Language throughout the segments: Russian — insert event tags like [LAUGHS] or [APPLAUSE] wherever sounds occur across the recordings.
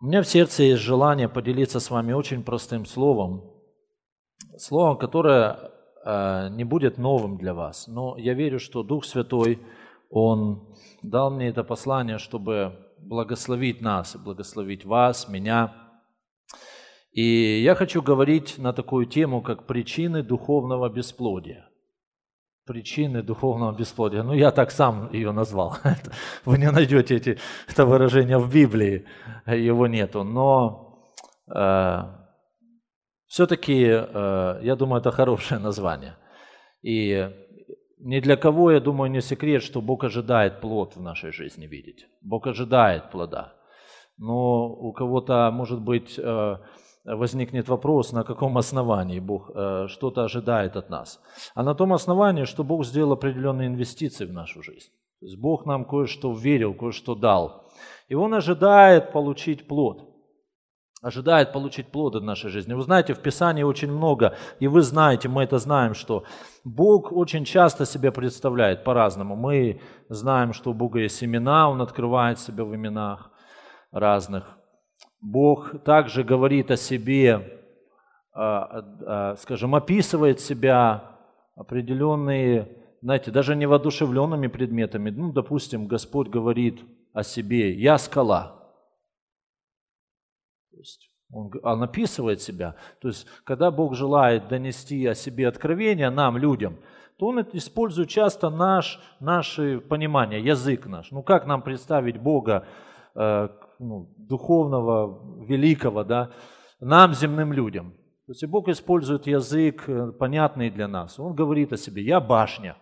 У меня в сердце есть желание поделиться с вами очень простым словом, словом, которое э, не будет новым для вас, но я верю, что Дух Святой, Он дал мне это послание, чтобы благословить нас, благословить вас, меня. И я хочу говорить на такую тему, как причины духовного бесплодия причины духовного бесплодия. Ну, я так сам ее назвал. [LAUGHS] Вы не найдете эти, это выражение в Библии, его нету. Но э, все-таки, э, я думаю, это хорошее название. И ни для кого, я думаю, не секрет, что Бог ожидает плод в нашей жизни видеть. Бог ожидает плода. Но у кого-то, может быть, э, возникнет вопрос, на каком основании Бог э, что-то ожидает от нас. А на том основании, что Бог сделал определенные инвестиции в нашу жизнь. То есть Бог нам кое-что верил, кое-что дал. И Он ожидает получить плод. Ожидает получить плод от нашей жизни. Вы знаете, в Писании очень много, и вы знаете, мы это знаем, что Бог очень часто себя представляет по-разному. Мы знаем, что у Бога есть имена, Он открывает себя в именах разных. Бог также говорит о себе, а, а, скажем, описывает себя определенные, знаете, даже не воодушевленными предметами. Ну, допустим, Господь говорит о себе, я скала. То есть он, он описывает себя. То есть, когда Бог желает донести о себе откровение нам, людям, то Он использует часто наш, наше понимание, язык наш. Ну, как нам представить Бога, э, ну, духовного, великого, да, нам, земным людям. То есть Бог использует язык, э, понятный для нас. Он говорит о себе, я башня,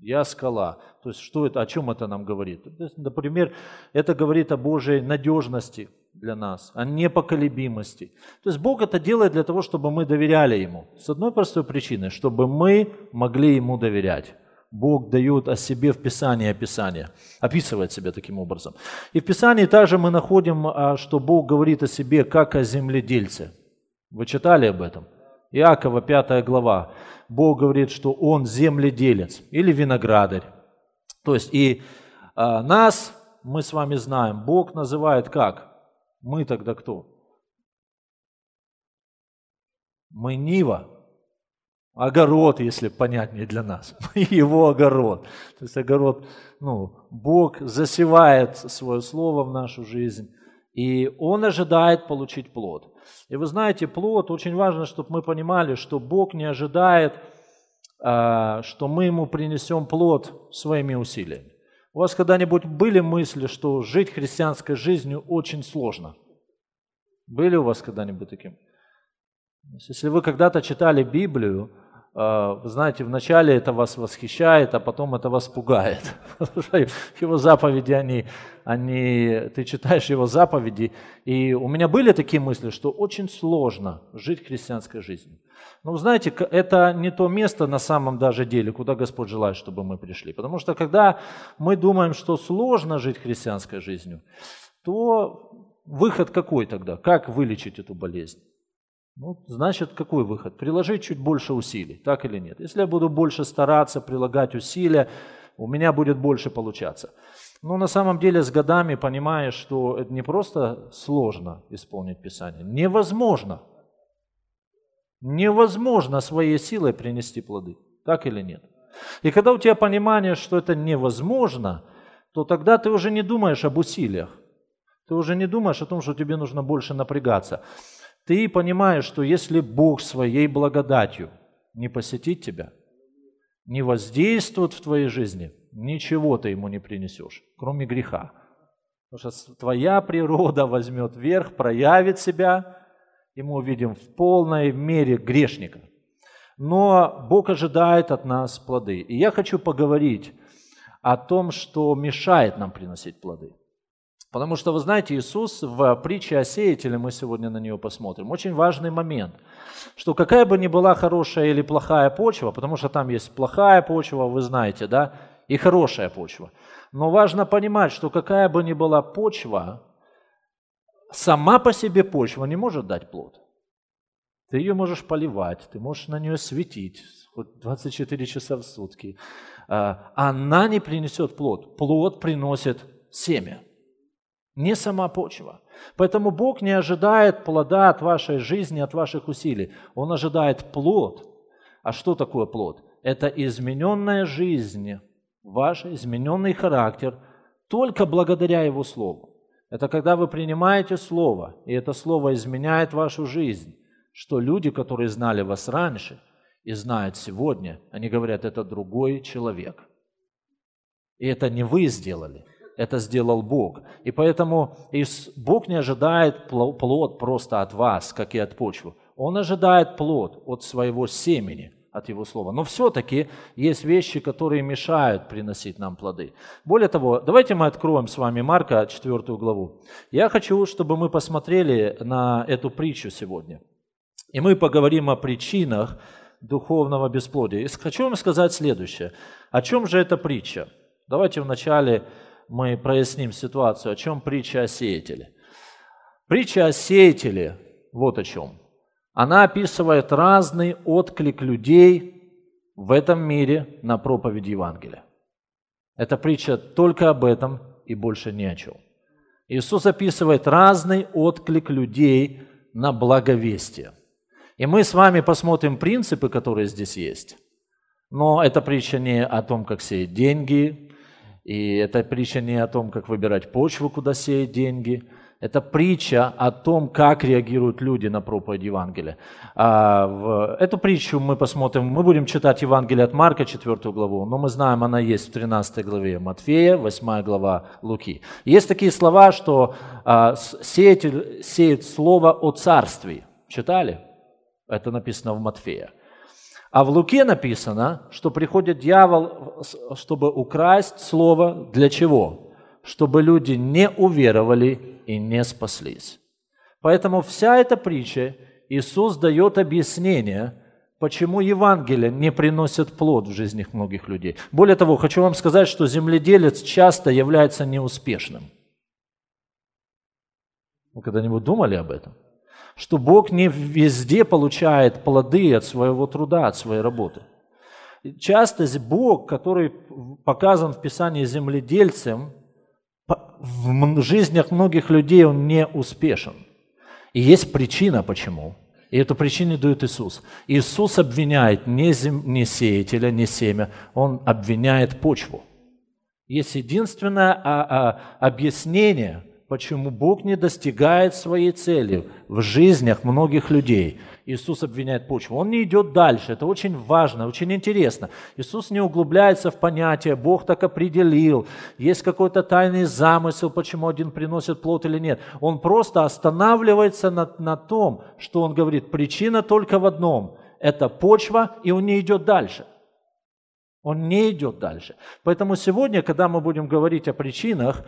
я скала. То есть что это, о чем это нам говорит? То есть, например, это говорит о Божьей надежности для нас, о непоколебимости. То есть Бог это делает для того, чтобы мы доверяли Ему. С одной простой причиной, чтобы мы могли Ему доверять. Бог дает о себе в Писании описание, описывает себя таким образом. И в Писании также мы находим, а, что Бог говорит о себе как о земледельце. Вы читали об этом? Иакова 5 глава. Бог говорит, что Он земледелец или виноградарь. То есть и а, нас, мы с вами знаем, Бог называет как? Мы тогда кто? Мы Нива, огород, если понятнее для нас, [LAUGHS] его огород. То есть огород, ну, Бог засевает свое слово в нашу жизнь, и Он ожидает получить плод. И вы знаете, плод, очень важно, чтобы мы понимали, что Бог не ожидает, а, что мы Ему принесем плод своими усилиями. У вас когда-нибудь были мысли, что жить христианской жизнью очень сложно? Были у вас когда-нибудь таким? Если вы когда-то читали Библию, вы знаете, вначале это вас восхищает, а потом это вас пугает. [LAUGHS] Его заповеди, они, они, ты читаешь его заповеди, и у меня были такие мысли, что очень сложно жить христианской жизнью. Но знаете, это не то место на самом даже деле, куда Господь желает, чтобы мы пришли. Потому что когда мы думаем, что сложно жить христианской жизнью, то выход какой тогда? Как вылечить эту болезнь? Ну, значит, какой выход? Приложить чуть больше усилий, так или нет? Если я буду больше стараться, прилагать усилия, у меня будет больше получаться. Но на самом деле с годами понимаешь, что это не просто сложно исполнить Писание, невозможно. Невозможно своей силой принести плоды, так или нет? И когда у тебя понимание, что это невозможно, то тогда ты уже не думаешь об усилиях. Ты уже не думаешь о том, что тебе нужно больше напрягаться. Ты понимаешь, что если Бог своей благодатью не посетит тебя, не воздействует в твоей жизни, ничего ты ему не принесешь, кроме греха. Потому что твоя природа возьмет верх, проявит себя, и мы увидим в полной мере грешника. Но Бог ожидает от нас плоды. И я хочу поговорить о том, что мешает нам приносить плоды. Потому что, вы знаете, Иисус в притче о сеятеле, мы сегодня на нее посмотрим, очень важный момент, что какая бы ни была хорошая или плохая почва, потому что там есть плохая почва, вы знаете, да, и хорошая почва. Но важно понимать, что какая бы ни была почва, сама по себе почва не может дать плод. Ты ее можешь поливать, ты можешь на нее светить хоть 24 часа в сутки. А, она не принесет плод. Плод приносит семя. Не сама почва. Поэтому Бог не ожидает плода от вашей жизни, от ваших усилий. Он ожидает плод. А что такое плод? Это измененная жизнь, ваш измененный характер, только благодаря Его Слову. Это когда вы принимаете Слово, и это Слово изменяет вашу жизнь, что люди, которые знали вас раньше и знают сегодня, они говорят, это другой человек. И это не вы сделали, это сделал Бог. И поэтому Бог не ожидает плод просто от вас, как и от почвы. Он ожидает плод от своего семени, от Его Слова. Но все-таки есть вещи, которые мешают приносить нам плоды. Более того, давайте мы откроем с вами Марка 4 главу. Я хочу, чтобы мы посмотрели на эту притчу сегодня. И мы поговорим о причинах духовного бесплодия. И хочу вам сказать следующее. О чем же эта притча? Давайте вначале мы проясним ситуацию, о чем притча о сеятеле. Притча о сеятеле, вот о чем. Она описывает разный отклик людей в этом мире на проповедь Евангелия. Эта притча только об этом и больше ни о чем. Иисус описывает разный отклик людей на благовестие. И мы с вами посмотрим принципы, которые здесь есть. Но эта притча не о том, как сеять деньги, и это притча не о том, как выбирать почву, куда сеять деньги. Это притча о том, как реагируют люди на проповедь Евангелия. А эту притчу мы посмотрим, мы будем читать Евангелие от Марка, 4 главу, но мы знаем, она есть в 13 главе Матфея, 8 глава Луки. Есть такие слова, что а, сеятель сеет слово о царстве. Читали? Это написано в Матфея. А в Луке написано, что приходит дьявол, чтобы украсть слово для чего? Чтобы люди не уверовали и не спаслись. Поэтому вся эта притча, Иисус дает объяснение, почему Евангелие не приносит плод в жизнях многих людей. Более того, хочу вам сказать, что земледелец часто является неуспешным. Вы когда-нибудь думали об этом? Что Бог не везде получает плоды от своего труда, от своей работы. Часто Бог, который показан в Писании земледельцем, в жизнях многих людей он не успешен. И есть причина, почему. И эту причину дает Иисус. Иисус обвиняет не, зем, не сеятеля, не семя, Он обвиняет почву. Есть единственное а, а, объяснение – почему Бог не достигает своей цели в жизнях многих людей. Иисус обвиняет почву. Он не идет дальше. Это очень важно, очень интересно. Иисус не углубляется в понятие, Бог так определил, есть какой-то тайный замысел, почему один приносит плод или нет. Он просто останавливается на, на том, что он говорит, причина только в одном – это почва, и он не идет дальше. Он не идет дальше. Поэтому сегодня, когда мы будем говорить о причинах,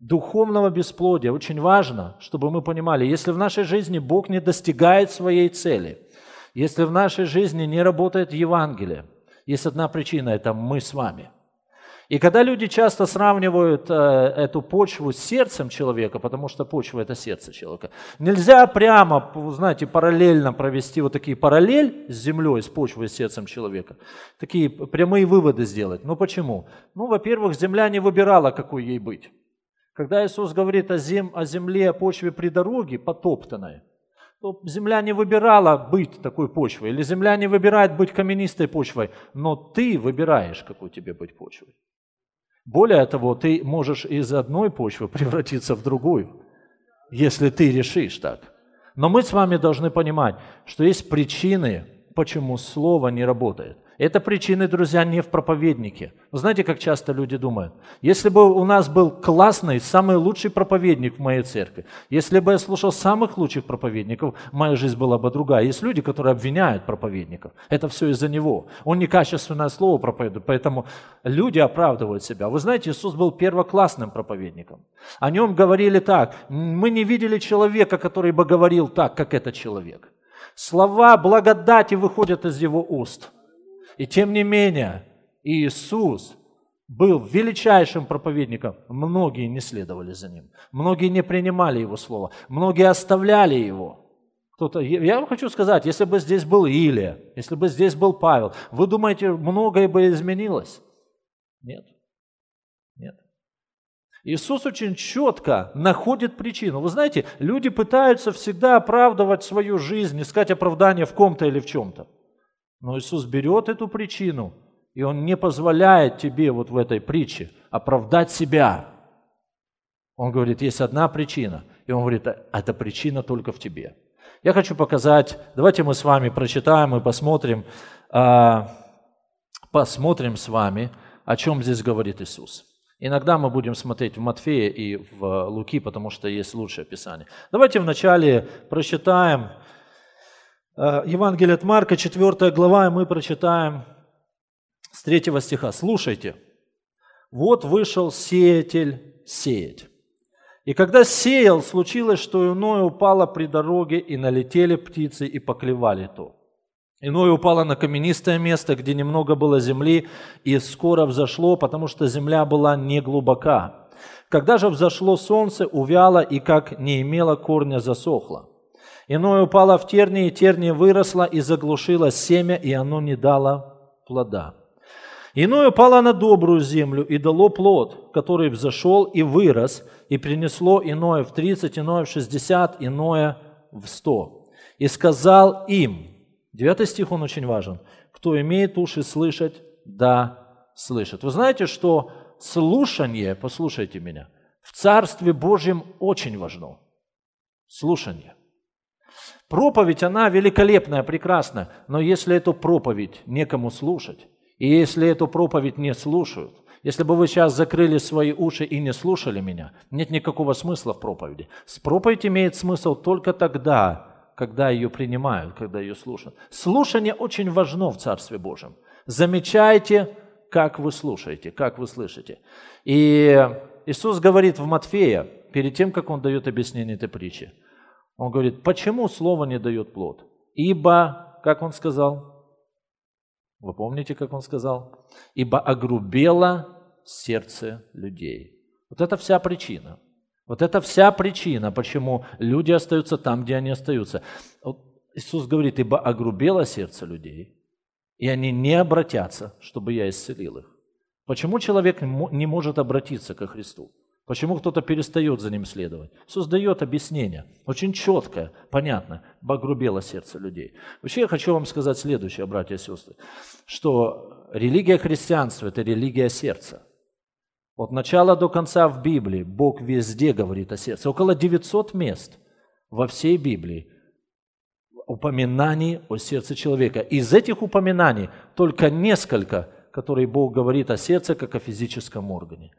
духовного бесплодия. Очень важно, чтобы мы понимали, если в нашей жизни Бог не достигает своей цели, если в нашей жизни не работает Евангелие, есть одна причина – это мы с вами. И когда люди часто сравнивают э, эту почву с сердцем человека, потому что почва – это сердце человека, нельзя прямо, знаете, параллельно провести вот такие параллель с землей, с почвой, с сердцем человека, такие прямые выводы сделать. Ну почему? Ну, во-первых, земля не выбирала, какой ей быть. Когда Иисус говорит о, зем, о земле, о почве при дороге, потоптанной, то земля не выбирала быть такой почвой, или земля не выбирает быть каменистой почвой, но ты выбираешь, какой тебе быть почвой. Более того, ты можешь из одной почвы [LAUGHS] превратиться в другую, если ты решишь так. Но мы с вами должны понимать, что есть причины, почему слово не работает – это причины, друзья, не в проповеднике. Вы знаете, как часто люди думают? Если бы у нас был классный, самый лучший проповедник в моей церкви, если бы я слушал самых лучших проповедников, моя жизнь была бы другая. Есть люди, которые обвиняют проповедников. Это все из-за него. Он некачественное слово проповедует, поэтому люди оправдывают себя. Вы знаете, Иисус был первоклассным проповедником. О нем говорили так. Мы не видели человека, который бы говорил так, как этот человек. Слова благодати выходят из его уст – и тем не менее, Иисус был величайшим проповедником. Многие не следовали за ним. Многие не принимали его слово. Многие оставляли его. Кто-то, я вам хочу сказать, если бы здесь был Илия, если бы здесь был Павел, вы думаете, многое бы изменилось? Нет. Нет. Иисус очень четко находит причину. Вы знаете, люди пытаются всегда оправдывать свою жизнь, искать оправдание в ком-то или в чем-то. Но Иисус берет эту причину, и Он не позволяет тебе вот в этой притче оправдать себя. Он говорит, есть одна причина. И Он говорит, эта причина только в тебе. Я хочу показать, давайте мы с вами прочитаем и посмотрим, а, посмотрим с вами, о чем здесь говорит Иисус. Иногда мы будем смотреть в Матфея и в Луки, потому что есть лучшее описание. Давайте вначале прочитаем Евангелие от Марка, 4 глава, и мы прочитаем с 3 стиха. Слушайте. «Вот вышел сеятель сеять. И когда сеял, случилось, что иное упало при дороге, и налетели птицы, и поклевали то. Иное упало на каменистое место, где немного было земли, и скоро взошло, потому что земля была не глубока. Когда же взошло солнце, увяло и, как не имело корня, засохло. Иное упало в тернии, и тернии выросло и заглушило семя, и оно не дало плода. Иное упало на добрую землю и дало плод, который взошел и вырос, и принесло иное в тридцать, иное в шестьдесят, иное в сто. И сказал им, Девятый стих, он очень важен. Кто имеет уши слышать, да слышит. Вы знаете, что слушание, послушайте меня, в Царстве Божьем очень важно. Слушание. Проповедь, она великолепная, прекрасная, но если эту проповедь некому слушать, и если эту проповедь не слушают, если бы вы сейчас закрыли свои уши и не слушали меня, нет никакого смысла в проповеди. Проповедь имеет смысл только тогда, когда ее принимают, когда ее слушают. Слушание очень важно в Царстве Божьем. Замечайте, как вы слушаете, как вы слышите. И Иисус говорит в Матфея, перед тем, как Он дает объяснение этой притчи, Он говорит, почему Слово не дает плод? Ибо, как Он сказал? Вы помните, как Он сказал? Ибо огрубело сердце людей. Вот это вся причина – вот это вся причина, почему люди остаются там, где они остаются. Вот Иисус говорит, ибо огрубело сердце людей, и они не обратятся, чтобы я исцелил их. Почему человек не может обратиться ко Христу? Почему кто-то перестает за ним следовать? Иисус дает объяснение, очень четкое, понятно, огрубело сердце людей. Вообще я хочу вам сказать следующее, братья и сестры, что религия христианства – это религия сердца. От начала до конца в Библии Бог везде говорит о сердце. Около 900 мест во всей Библии упоминаний о сердце человека. Из этих упоминаний только несколько, которые Бог говорит о сердце как о физическом органе.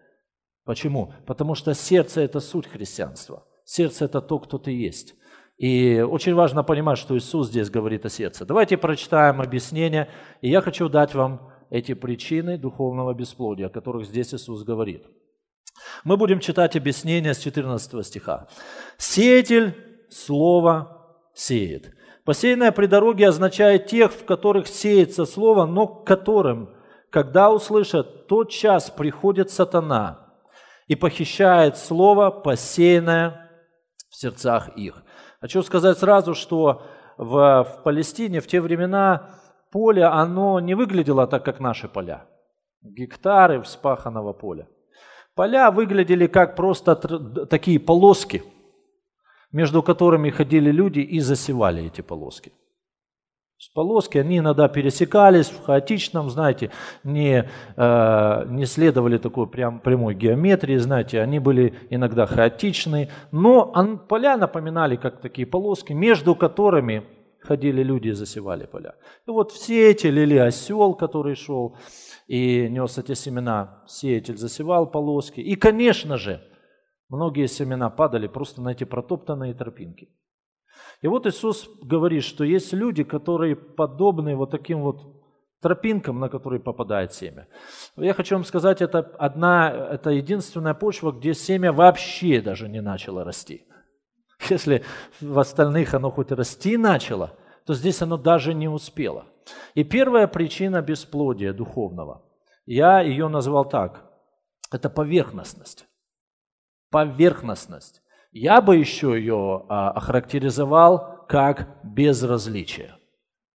Почему? Потому что сердце – это суть христианства. Сердце – это то, кто ты есть. И очень важно понимать, что Иисус здесь говорит о сердце. Давайте прочитаем объяснение, и я хочу дать вам эти причины духовного бесплодия, о которых здесь Иисус говорит. Мы будем читать объяснение с 14 стиха. «Сеятель слово сеет». Посеянное при дороге означает тех, в которых сеется слово, но к которым, когда услышат, тот час приходит сатана и похищает слово, посеянное в сердцах их. Хочу сказать сразу, что в, в Палестине в те времена поле, оно не выглядело так, как наши поля. Гектары вспаханного поля. Поля выглядели как просто такие полоски, между которыми ходили люди и засевали эти полоски. Полоски, они иногда пересекались в хаотичном, знаете, не, э, не следовали такой прям, прямой геометрии, знаете, они были иногда хаотичные, но поля напоминали как такие полоски, между которыми ходили люди и засевали поля. И вот в сеятель или осел, который шел и нес эти семена, сеятель засевал полоски. И, конечно же, многие семена падали просто на эти протоптанные тропинки. И вот Иисус говорит, что есть люди, которые подобны вот таким вот тропинкам, на которые попадает семя. Я хочу вам сказать, это одна, это единственная почва, где семя вообще даже не начало расти. Если в остальных оно хоть расти начало, то здесь оно даже не успело. И первая причина бесплодия духовного, я ее назвал так, это поверхностность. Поверхностность. Я бы еще ее а, охарактеризовал как безразличие.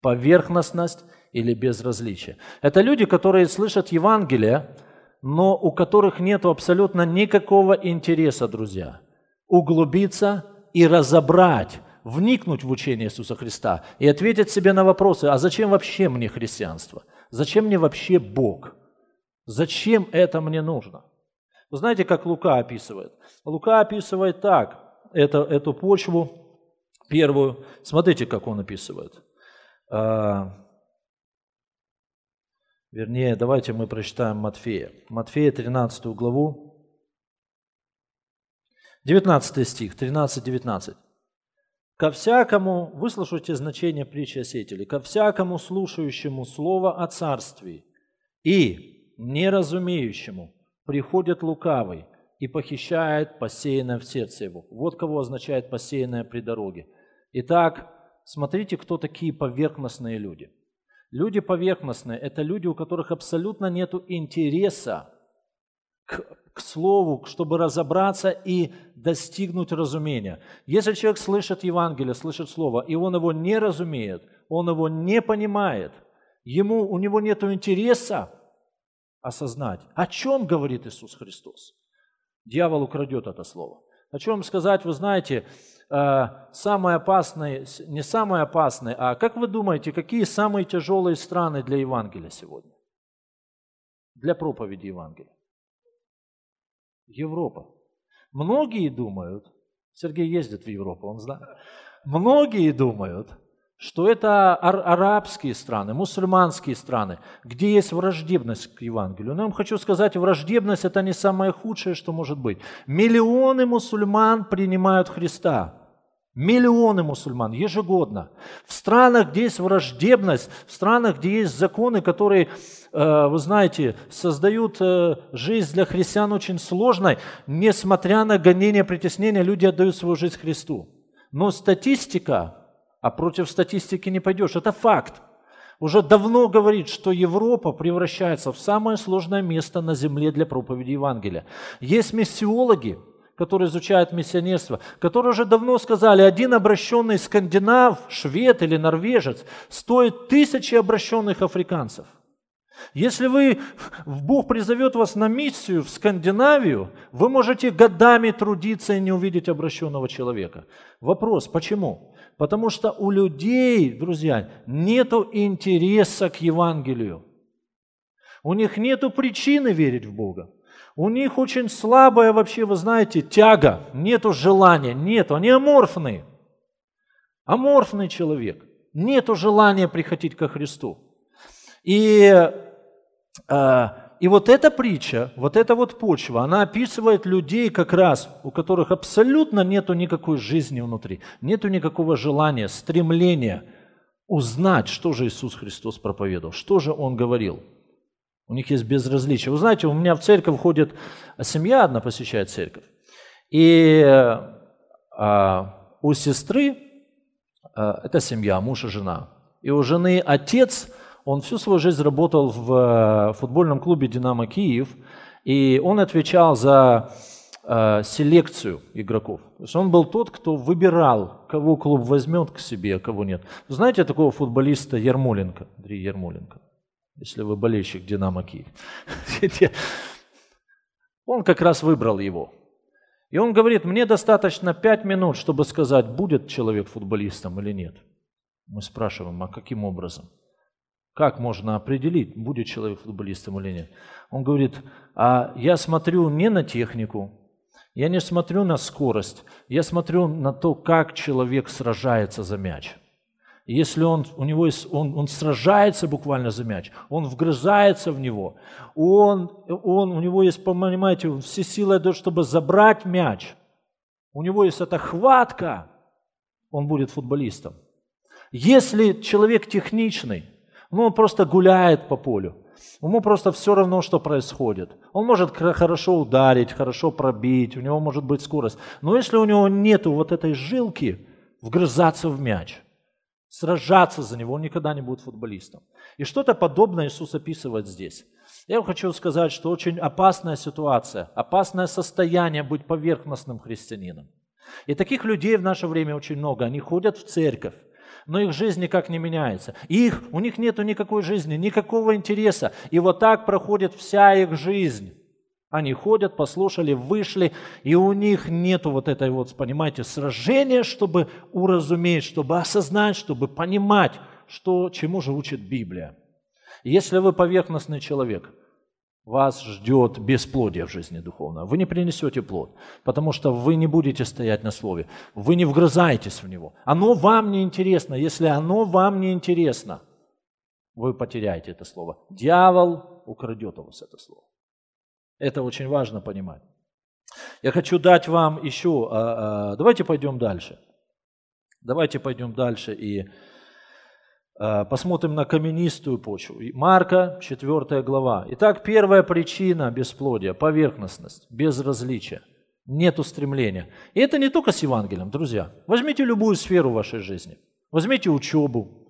Поверхностность или безразличие. Это люди, которые слышат Евангелие, но у которых нет абсолютно никакого интереса, друзья, углубиться и разобрать, вникнуть в учение Иисуса Христа и ответить себе на вопросы, а зачем вообще мне христианство? Зачем мне вообще Бог? Зачем это мне нужно? Вы знаете, как Лука описывает? Лука описывает так, это, эту почву первую. Смотрите, как он описывает. А, вернее, давайте мы прочитаем Матфея. Матфея 13 главу, 19 стих, 13-19. «Ко всякому, выслушайте значение притчи о ко всякому слушающему слово о царстве и неразумеющему приходит лукавый и похищает посеянное в сердце его». Вот кого означает посеянное при дороге. Итак, смотрите, кто такие поверхностные люди. Люди поверхностные – это люди, у которых абсолютно нет интереса к, к слову, чтобы разобраться и достигнуть разумения. Если человек слышит Евангелие, слышит слово, и он его не разумеет, он его не понимает, ему, у него нет интереса осознать, о чем говорит Иисус Христос. Дьявол украдет это слово. О чем сказать, вы знаете, э, самое опасное, не самое опасное, а как вы думаете, какие самые тяжелые страны для Евангелия сегодня? Для проповеди Евангелия. Европа. Многие думают, Сергей ездит в Европу, он знает, многие думают, что это арабские страны, мусульманские страны, где есть враждебность к Евангелию. Но я вам хочу сказать, враждебность – это не самое худшее, что может быть. Миллионы мусульман принимают Христа. Миллионы мусульман ежегодно. В странах, где есть враждебность, в странах, где есть законы, которые, э, вы знаете, создают э, жизнь для христиан очень сложной, несмотря на гонения, притеснения, люди отдают свою жизнь Христу. Но статистика а против статистики не пойдешь. Это факт. Уже давно говорит, что Европа превращается в самое сложное место на земле для проповеди Евангелия. Есть миссиологи, которые изучают миссионерство, которые уже давно сказали, один обращенный скандинав, швед или норвежец стоит тысячи обращенных африканцев. Если вы, Бог призовет вас на миссию в Скандинавию, вы можете годами трудиться и не увидеть обращенного человека. Вопрос, почему? Потому что у людей, друзья, нет интереса к Евангелию. У них нет причины верить в Бога. У них очень слабая вообще, вы знаете, тяга, нету желания, нету, они аморфные. Аморфный человек, нету желания приходить ко Христу. И э, и вот эта притча, вот эта вот почва, она описывает людей как раз, у которых абсолютно нету никакой жизни внутри, нету никакого желания, стремления узнать, что же Иисус Христос проповедовал, что же Он говорил. У них есть безразличие. Вы знаете, у меня в церковь ходит семья одна посещает церковь, и а, у сестры, а, это семья, муж и жена, и у жены отец – он всю свою жизнь работал в э, футбольном клубе «Динамо Киев», и он отвечал за э, селекцию игроков. То есть он был тот, кто выбирал, кого клуб возьмет к себе, а кого нет. Знаете такого футболиста Ермоленко, Андрей Ермоленко, если вы болельщик «Динамо Киев». [LAUGHS] Он как раз выбрал его. И он говорит, мне достаточно пять минут, чтобы сказать, будет человек футболистом или нет. Мы спрашиваем, а каким образом? Как можно определить, будет человек футболистом или нет? Он говорит, а я смотрю не на технику, я не смотрю на скорость, я смотрю на то, как человек сражается за мяч. Если он, у него есть, он, он сражается буквально за мяч, он вгрызается в него, он, он, у него есть, понимаете, все силы чтобы забрать мяч, у него есть эта хватка, он будет футболистом. Если человек техничный, ну, он просто гуляет по полю. Ему просто все равно, что происходит. Он может хорошо ударить, хорошо пробить, у него может быть скорость. Но если у него нет вот этой жилки, вгрызаться в мяч, сражаться за него, он никогда не будет футболистом. И что-то подобное Иисус описывает здесь. Я вам хочу сказать, что очень опасная ситуация, опасное состояние быть поверхностным христианином. И таких людей в наше время очень много. Они ходят в церковь, но их жизнь никак не меняется. Их, у них нет никакой жизни, никакого интереса. И вот так проходит вся их жизнь. Они ходят, послушали, вышли, и у них нету вот этой вот, понимаете, сражения, чтобы уразуметь, чтобы осознать, чтобы понимать, что, чему же учит Библия. Если вы поверхностный человек, вас ждет бесплодие в жизни духовно. Вы не принесете плод, потому что вы не будете стоять на слове. Вы не вгрызаетесь в него. Оно вам не интересно. Если оно вам не интересно, вы потеряете это слово. Дьявол украдет у вас это слово. Это очень важно понимать. Я хочу дать вам еще, а, а, давайте пойдем дальше. Давайте пойдем дальше и посмотрим на каменистую почву. Марка, 4 глава. Итак, первая причина бесплодия – поверхностность, безразличие, нет устремления. И это не только с Евангелием, друзья. Возьмите любую сферу вашей жизни. Возьмите учебу,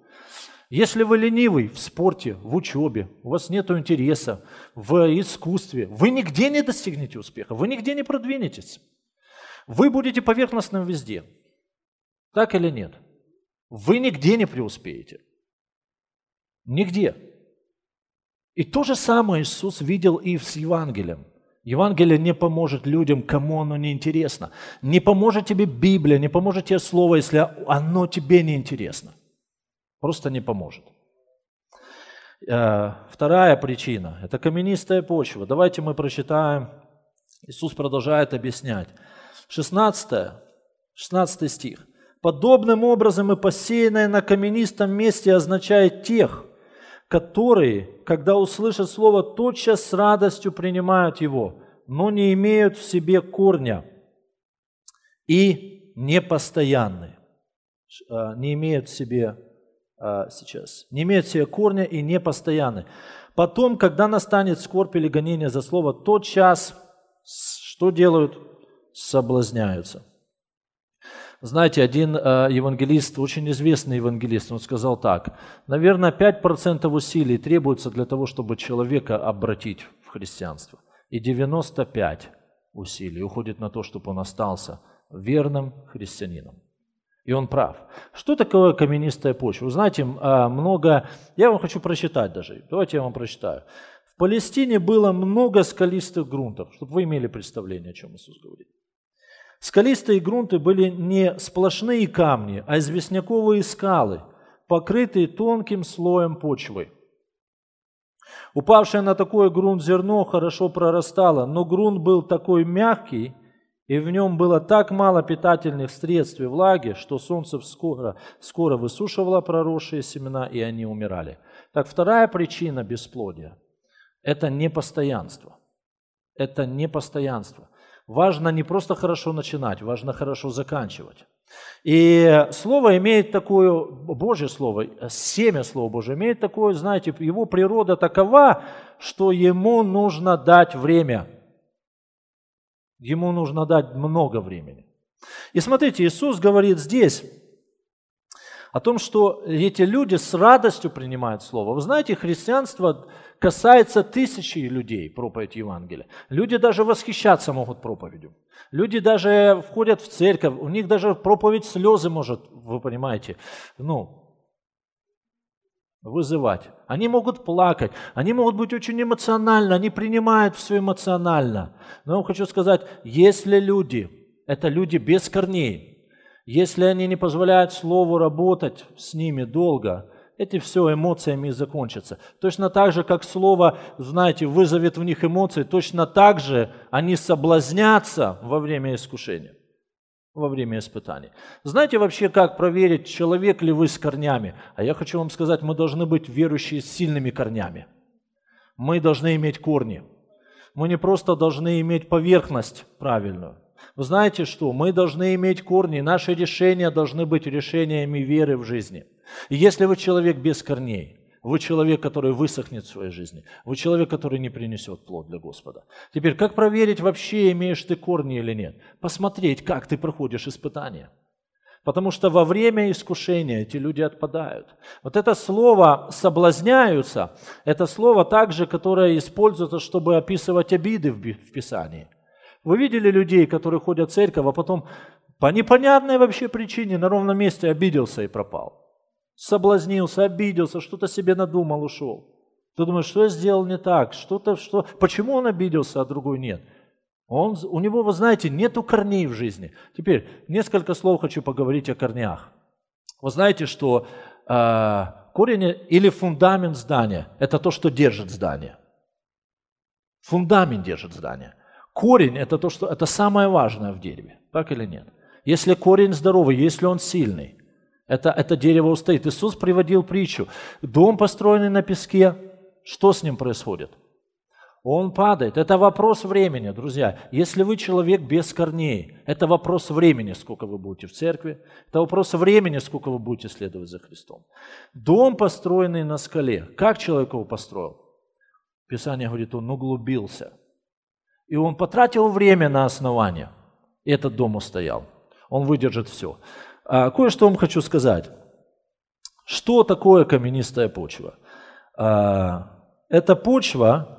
если вы ленивый в спорте, в учебе, у вас нет интереса в искусстве, вы нигде не достигнете успеха, вы нигде не продвинетесь. Вы будете поверхностным везде. Так или нет? Вы нигде не преуспеете. Нигде. И то же самое Иисус видел и с Евангелием. Евангелие не поможет людям, кому оно не интересно. Не поможет тебе Библия, не поможет тебе Слово, если оно тебе не интересно. Просто не поможет. Э, вторая причина – это каменистая почва. Давайте мы прочитаем. Иисус продолжает объяснять. 16, 16 стих. «Подобным образом и посеянное на каменистом месте означает тех, которые, когда услышат слово, тотчас с радостью принимают его, но не имеют в себе корня и непостоянны, э, не имеют в себе а, сейчас. Не имеют себе корня и не постоянны. Потом, когда настанет скорбь или гонение за слово, тот час, что делают? Соблазняются. Знаете, один э, евангелист, очень известный евангелист, он сказал так, наверное, 5% усилий требуется для того, чтобы человека обратить в христианство. И 95 усилий уходит на то, чтобы он остался верным христианином. И он прав. Что такое каменистая почва? Вы знаете, а, много... Я вам хочу прочитать даже. Давайте я вам прочитаю. В Палестине было много скалистых грунтов, чтобы вы имели представление, о чем Иисус говорит. Скалистые грунты были не сплошные камни, а известняковые скалы, покрытые тонким слоем почвы. Упавшее на такой грунт зерно хорошо прорастало, но грунт был такой мягкий, и в нем было так мало питательных средств и влаги, что солнце скоро, скоро высушивало проросшие семена, и они умирали. Так вторая причина бесплодия – это непостоянство. Это непостоянство. Важно не просто хорошо начинать, важно хорошо заканчивать. И слово имеет такое, Божье слово, семя Слова Божье имеет такое, знаете, его природа такова, что ему нужно дать время – Ему нужно дать много времени. И смотрите, Иисус говорит здесь о том, что эти люди с радостью принимают Слово. Вы знаете, христианство касается тысячи людей, проповедь Евангелия. Люди даже восхищаться могут проповедью. Люди даже входят в церковь, у них даже проповедь слезы может, вы понимаете, ну, вызывать. Они могут плакать, они могут быть очень эмоциональны, они принимают все эмоционально. Но я вам хочу сказать, если люди, это люди без корней, если они не позволяют Слову работать с ними долго, эти все эмоциями и закончатся. Точно так же, как Слово, знаете, вызовет в них эмоции, точно так же они соблазнятся во время искушения во время испытаний. Знаете вообще, как проверить, человек ли вы с корнями? А я хочу вам сказать, мы должны быть верующие с сильными корнями. Мы должны иметь корни. Мы не просто должны иметь поверхность правильную. Вы знаете что? Мы должны иметь корни. Наши решения должны быть решениями веры в жизни. И если вы человек без корней, вы человек, который высохнет в своей жизни. Вы человек, который не принесет плод для Господа. Теперь, как проверить, вообще имеешь ты корни или нет? Посмотреть, как ты проходишь испытания. Потому что во время искушения эти люди отпадают. Вот это слово «соблазняются» – это слово также, которое используется, чтобы описывать обиды в Писании. Вы видели людей, которые ходят в церковь, а потом по непонятной вообще причине на ровном месте обиделся и пропал. соблазнился, обиделся, что-то себе надумал, ушел. Ты думаешь, что я сделал не так, что-то, что... Почему он обиделся, а другой нет? Он, у него, вы знаете, нету корней в жизни. Теперь несколько слов хочу поговорить о корнях. Вы знаете, что э, корень или фундамент здания – это то, что держит здание. Фундамент держит здание. Корень – это то, что это самое важное в дереве, так или нет? Если корень здоровый, если он сильный, это, это дерево устоит. Иисус приводил притчу. Дом, построенный на песке, что с ним происходит? Он падает. Это вопрос времени, друзья. Если вы человек без корней, это вопрос времени, сколько вы будете в церкви. Это вопрос времени, сколько вы будете следовать за Христом. Дом, построенный на скале. Как человек его построил? Писание говорит, он углубился. И он потратил время на основание. И этот дом устоял. Он выдержит все. А, кое-что вам хочу сказать. Что такое каменистая почва? А, эта почва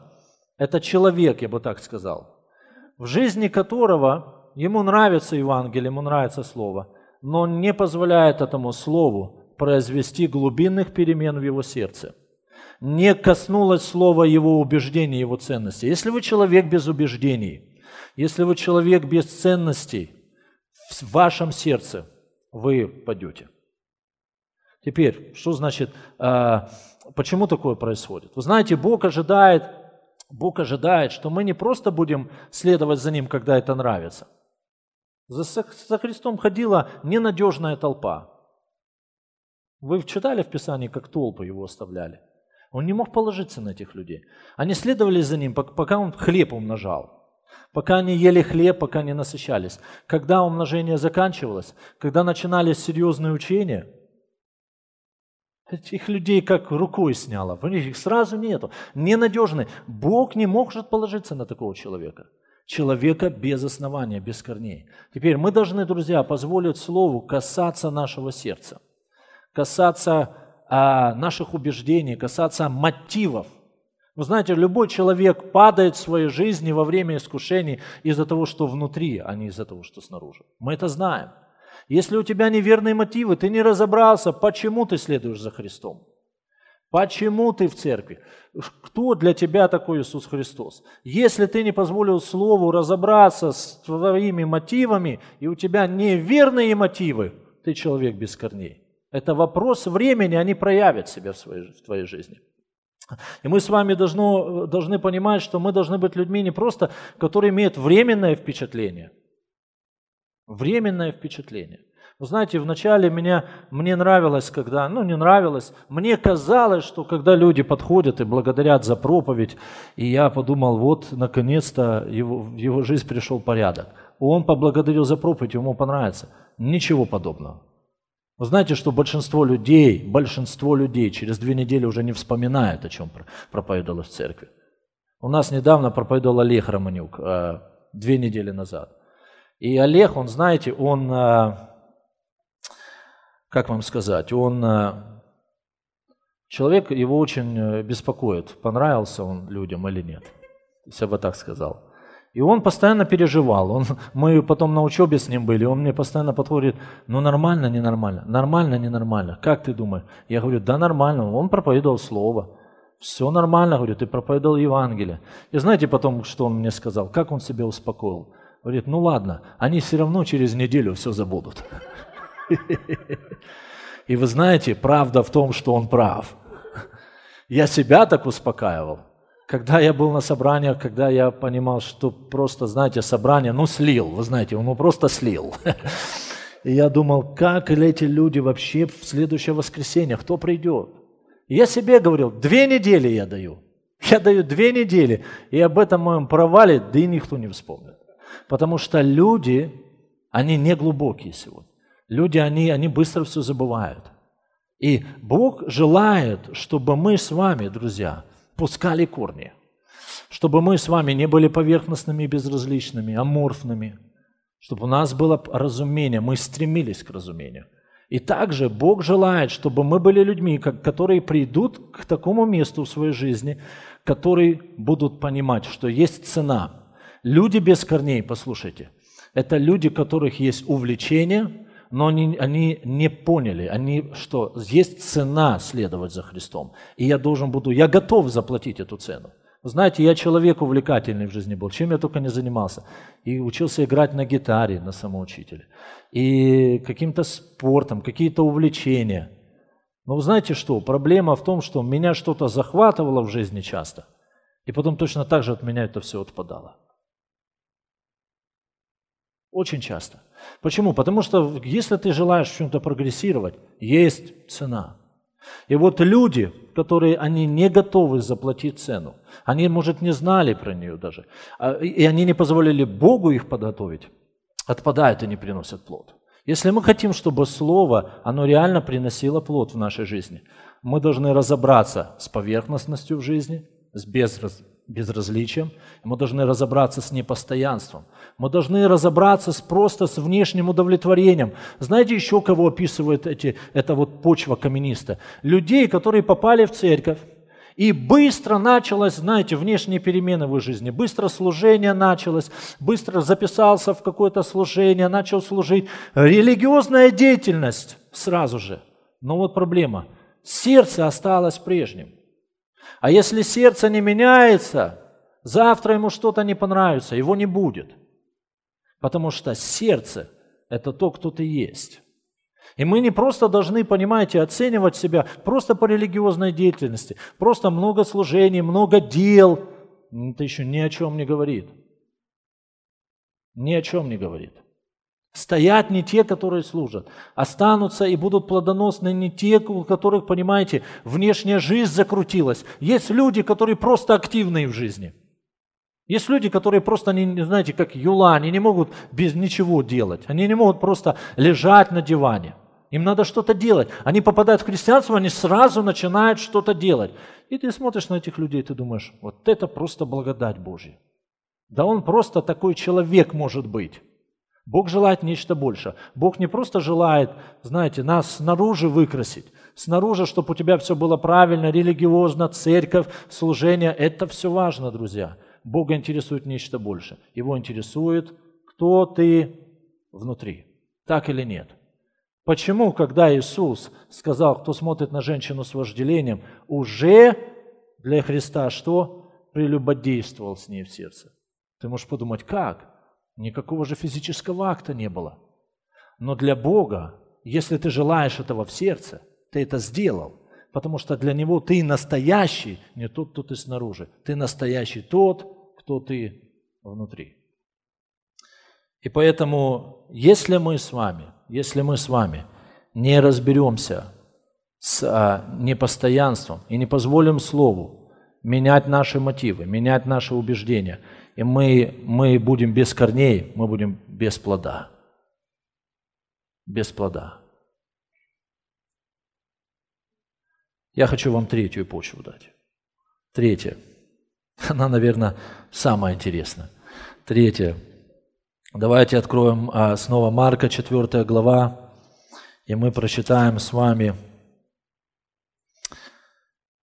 это человек, я бы так сказал, в жизни которого ему нравится Евангелие, ему нравится Слово, но он не позволяет этому Слову произвести глубинных перемен в его сердце. Не коснулось Слова его убеждений, его ценностей. Если вы человек без убеждений, если вы человек без ценностей в вашем сердце, вы падете. Теперь, что значит, а, почему такое происходит? Вы знаете, Бог ожидает Бог ожидает, что мы не просто будем следовать за Ним, когда это нравится. За, за Христом ходила ненадежная толпа. Вы читали в Писании, как толпы его оставляли? Он не мог положиться на этих людей. Они следовали за ним, пока он хлеб умножал. Пока они ели хлеб, пока не насыщались. Когда умножение заканчивалось, когда начинались серьезные учения, Этих людей как рукой сняло. Их сразу нету. Ненадежный. Бог не может положиться на такого человека. Человека без основания, без корней. Теперь мы должны, друзья, позволить Слову касаться нашего сердца. Касаться а, наших убеждений, касаться мотивов. Вы знаете, любой человек падает в своей жизни во время искушений из-за того, что внутри, а не из-за того, что снаружи. Мы это знаем. Если у тебя неверные мотивы, ты не разобрался, почему ты следуешь за Христом. Почему ты в церкви? Кто для тебя такой Иисус Христос? Если ты не позволил Слову разобраться с твоими мотивами, и у тебя неверные мотивы, ты человек без корней. Это вопрос времени, они проявят себя в, своей, в твоей жизни. И мы с вами должны, должны понимать, что мы должны быть людьми не просто, которые имеют временное впечатление – Временное впечатление. Вы знаете, вначале меня, мне нравилось, когда, ну не нравилось, мне казалось, что когда люди подходят и благодарят за проповедь, и я подумал, вот, наконец-то его, в его жизнь пришел порядок. Он поблагодарил за проповедь, ему понравится. Ничего подобного. Вы знаете, что большинство людей, большинство людей через две недели уже не вспоминает, о чем проповедовалось в церкви. У нас недавно проповедовал Олег Романюк, э, две недели назад. И Олег, он, знаете, он, э, как вам сказать, он, э, человек его очень беспокоит, понравился он людям или нет. Я бы так сказал. И он постоянно переживал. Он, [LAUGHS] мы потом на учебе с ним были, он мне постоянно подходит, ну нормально, ненормально, нормально, ненормально. Как ты думаешь? Я говорю, да нормально. Он проповедовал слово. Все нормально, говорю, ты проповедовал Евангелие. И знаете потом, что он мне сказал? Как он себя успокоил? Говорит, ну ладно, они все равно через неделю все забудут. [LAUGHS] И вы знаете, правда в том, что он прав. Я себя так успокаивал. Когда я был на собраниях, когда я понимал, что просто, знаете, собрание, ну, слил, вы знаете, он ну, просто слил. [LAUGHS] И я думал, как эти люди вообще в следующее воскресенье, кто придет? Я себе говорил, две недели я даю. Я даю две недели, и об этом моем провале, да и никто не вспомнит. Потому что люди, они не глубокие сегодня. Люди, они, они быстро все забывают. И Бог желает, чтобы мы с вами, друзья, пускали корни. Чтобы мы с вами не были поверхностными, безразличными, аморфными. Чтобы у нас было разумение, мы стремились к разумению. И также Бог желает, чтобы мы были людьми, которые придут к такому месту в своей жизни, которые будут понимать, что есть цена – Люди без корней, послушайте, это люди, у которых есть увлечение, но они, они не поняли, они, что есть цена следовать за Христом, и я должен буду, я готов заплатить эту цену. Знаете, я человек увлекательный в жизни был, чем я только не занимался. И учился играть на гитаре, на самоучителе, и каким-то спортом, какие-то увлечения. Но вы знаете что, проблема в том, что меня что-то захватывало в жизни часто, и потом точно так же от меня это все отпадало. Очень часто. Почему? Потому что если ты желаешь в чем-то прогрессировать, есть цена. И вот люди, которые они не готовы заплатить цену, они, может, не знали про нее даже, а, и они не позволили Богу их подготовить, отпадают и не приносят плод. Если мы хотим, чтобы Слово, оно реально приносило плод в нашей жизни, мы должны разобраться с поверхностностью в жизни, с безраз безразличием, мы должны разобраться с непостоянством, мы должны разобраться с, просто с внешним удовлетворением. Знаете еще, кого описывает эти, эта вот почва камениста? Людей, которые попали в церковь, и быстро началось, знаете, внешние перемены в их жизни. Быстро служение началось, быстро записался в какое-то служение, начал служить. Религиозная деятельность сразу же. Но вот проблема. Сердце осталось прежним. А если сердце не меняется, завтра ему что-то не понравится, его не будет. Потому что сердце – это то, кто ты есть. И мы не просто должны, понимаете, оценивать себя просто по религиозной деятельности, просто много служений, много дел. Это еще ни о чем не говорит. Ни о чем не говорит. Стоят не те, которые служат. Останутся и будут плодоносны не те, у которых, понимаете, внешняя жизнь закрутилась. Есть люди, которые просто активные в жизни. Есть люди, которые просто, не, знаете, как юла, они не могут без ничего делать. Они не могут просто лежать на диване. Им надо что-то делать. Они попадают в христианство, они сразу начинают что-то делать. И ты смотришь на этих людей, ты думаешь, вот это просто благодать Божья. Да он просто такой человек может быть. Бог желает нечто больше. Бог не просто желает, знаете, нас снаружи выкрасить, снаружи, чтобы у тебя все было правильно, религиозно, церковь, служение. Это все важно, друзья. Бога интересует нечто больше. Его интересует, кто ты внутри. Так или нет? Почему, когда Иисус сказал, кто смотрит на женщину с вожделением, уже для Христа что? Прелюбодействовал с ней в сердце. Ты можешь подумать, как? Никакого же физического акта не было. Но для Бога, если ты желаешь этого в сердце, ты это сделал. Потому что для Него ты настоящий, не тот, кто ты снаружи. Ты настоящий тот, кто ты внутри. И поэтому, если мы с вами, если мы с вами не разберемся с а, непостоянством и не позволим Слову менять наши мотивы, менять наши убеждения – и мы, мы будем без корней, мы будем без плода. Без плода. Я хочу вам третью почву дать. Третья. Она, наверное, самая интересная. Третья. Давайте откроем а, снова Марка, 4 глава, и мы прочитаем с вами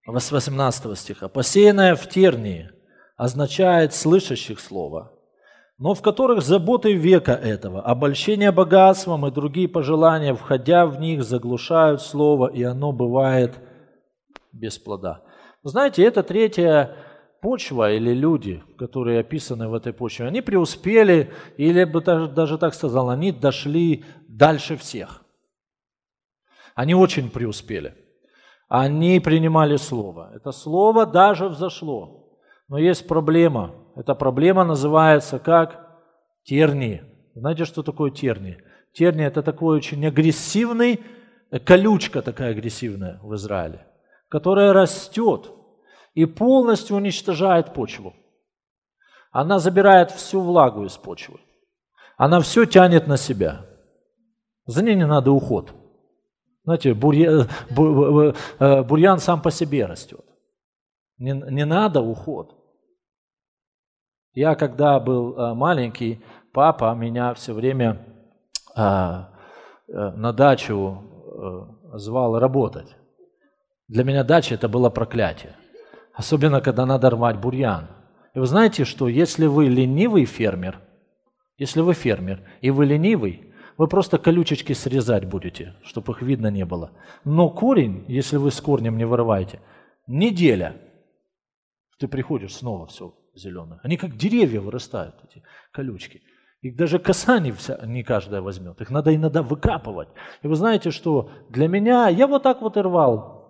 с 18 стиха. «Посеянное в тернии означает слышащих слова, но в которых заботы века этого, обольщение богатством и другие пожелания, входя в них, заглушают слово, и оно бывает без плода. Знаете, это третья почва или люди, которые описаны в этой почве, они преуспели, или бы даже, даже так сказал, они дошли дальше всех. Они очень преуспели. Они принимали слово. Это слово даже взошло. Но есть проблема. Эта проблема называется как тернии. Знаете, что такое тернии? Тернии – это такой очень агрессивный, колючка такая агрессивная в Израиле, которая растет и полностью уничтожает почву. Она забирает всю влагу из почвы. Она все тянет на себя. За ней не надо уход. Знаете, бурьян, э, бурьян сам по себе растет. Не, не надо уход. Я когда был э, маленький, папа меня все время а, э, на дачу э, звал работать. Для меня дача это было проклятие. Особенно, когда надо рвать бурьян. И вы знаете, что если вы ленивый фермер, если вы фермер и вы ленивый, Вы просто колючечки срезать будете, чтобы их видно не было. Но корень, если вы с корнем не вырываете, неделя, ты приходишь снова все зеленое. Они как деревья вырастают, эти колючки. Их даже коса не, вся, не каждая возьмет. Их надо иногда выкапывать. И вы знаете, что для меня, я вот так вот и рвал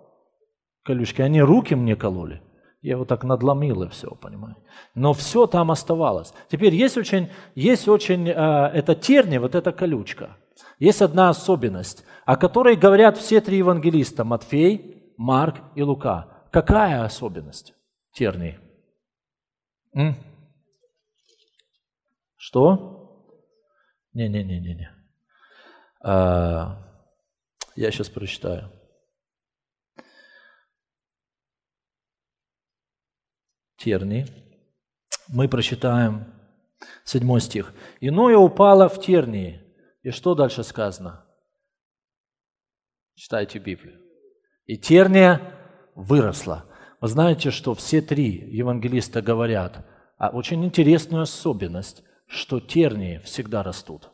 колючки. Они руки мне кололи. Я вот так надломил и все, понимаете. Но все там оставалось. Теперь есть очень, есть очень, э, это терни, вот эта колючка. Есть одна особенность, о которой говорят все три евангелиста, Матфей, Марк и Лука. Какая особенность тернии? М? Что? Не-не-не-не-не. А, я сейчас прочитаю. тернии. Мы прочитаем седьмой стих. «Иное упало в тернии». И что дальше сказано? Читайте Библию. «И терния выросла». Вы знаете, что все три евангелиста говорят а очень интересную особенность, что тернии всегда растут.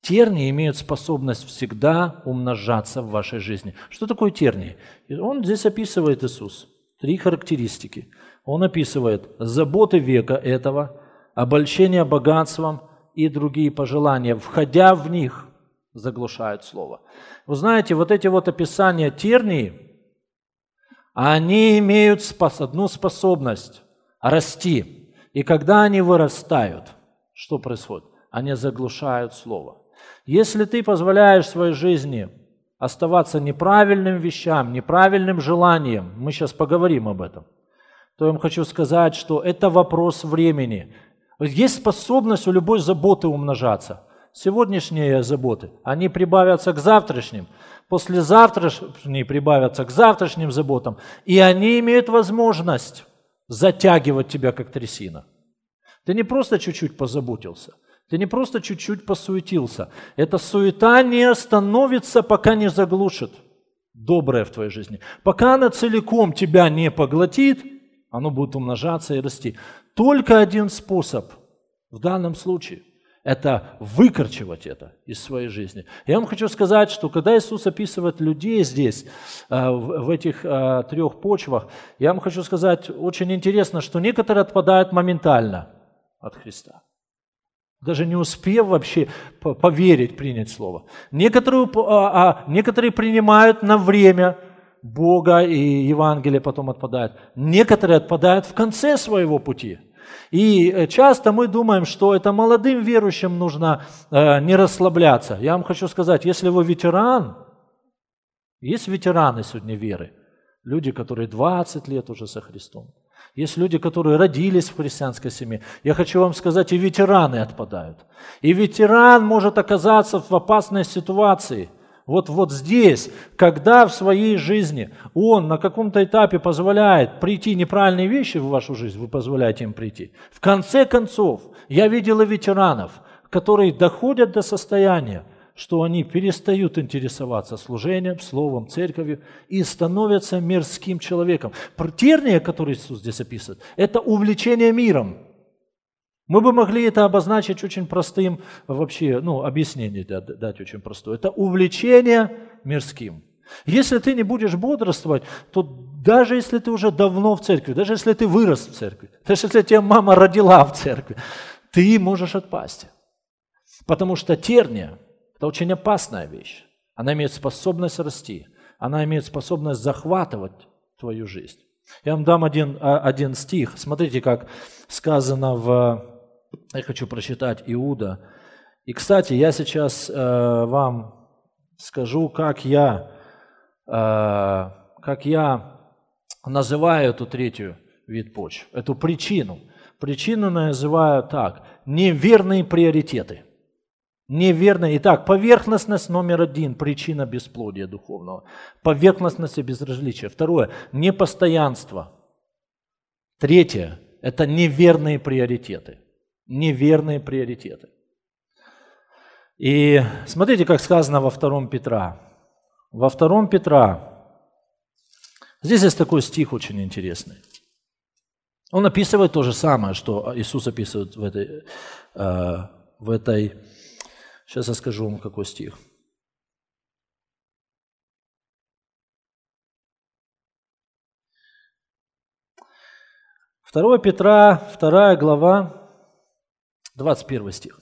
Тернии имеют способность всегда умножаться в вашей жизни. Что такое тернии? Он здесь описывает Иисус. Три характеристики. Он описывает заботы века этого, обольщение богатством и другие пожелания, входя в них, заглушают слово. Вы знаете, вот эти вот описания тернии, они имеют одну способность – расти. И когда они вырастают, что происходит? Они заглушают слово. Если ты позволяешь своей жизни оставаться неправильным вещам, неправильным желанием, мы сейчас поговорим об этом – то я вам хочу сказать, что это вопрос времени. Есть способность у любой заботы умножаться. Сегодняшние заботы, они прибавятся к завтрашним, послезавтрашние прибавятся к завтрашним заботам, и они имеют возможность затягивать тебя, как трясина. Ты не просто чуть-чуть позаботился, ты не просто чуть-чуть посуетился. Эта суета не остановится, пока не заглушит доброе в твоей жизни. Пока она целиком тебя не поглотит – оно будет умножаться и расти. Только один способ в данном случае – это выкорчевать это из своей жизни. Я вам хочу сказать, что когда Иисус описывает людей здесь, э, в этих э, трех почвах, я вам хочу сказать, очень интересно, что некоторые отпадают моментально от Христа даже не успев вообще поверить, принять Слово. Некоторые, а, а, некоторые принимают на время, Бога и Евангелие потом отпадают. Некоторые отпадают в конце своего пути. И э, часто мы думаем, что это молодым верующим нужно э, не расслабляться. Я вам хочу сказать, если вы ветеран, есть ветераны сегодня веры, люди, которые 20 лет уже со Христом. Есть люди, которые родились в христианской семье. Я хочу вам сказать, и ветераны отпадают. И ветеран может оказаться в опасной ситуации – вот, вот здесь, когда в своей жизни он на каком-то этапе позволяет прийти неправильные вещи в вашу жизнь, вы позволяете им прийти. В конце концов, я видел и ветеранов, которые доходят до состояния, что они перестают интересоваться служением, словом, церковью и становятся мирским человеком. Терния, который Иисус здесь описывает, это увлечение миром. Мы бы могли это обозначить очень простым вообще, ну, объяснение дать очень простое. Это увлечение мирским. Если ты не будешь бодрствовать, то даже если ты уже давно в церкви, даже если ты вырос в церкви, даже если тебя мама родила в церкви, ты можешь отпасть. Потому что терния – это очень опасная вещь. Она имеет способность расти, она имеет способность захватывать твою жизнь. Я вам дам один, а, один стих. Смотрите, как сказано в я хочу прочитать Иуда. И, кстати, я сейчас э, вам скажу, как я, э, как я называю эту третью вид почв, эту причину. Причину называю так – неверные приоритеты. Неверные. Итак, поверхностность номер один – причина бесплодия духовного. Поверхностность и безразличие. Второе – непостоянство. Третье – это неверные приоритеты – неверные приоритеты. И смотрите, как сказано во втором Петра. Во втором Петра, здесь есть такой стих очень интересный. Он описывает то же самое, что Иисус описывает в этой, э, в этой Сейчас я скажу вам, какой стих. Второе Петра, вторая глава, 21 стих.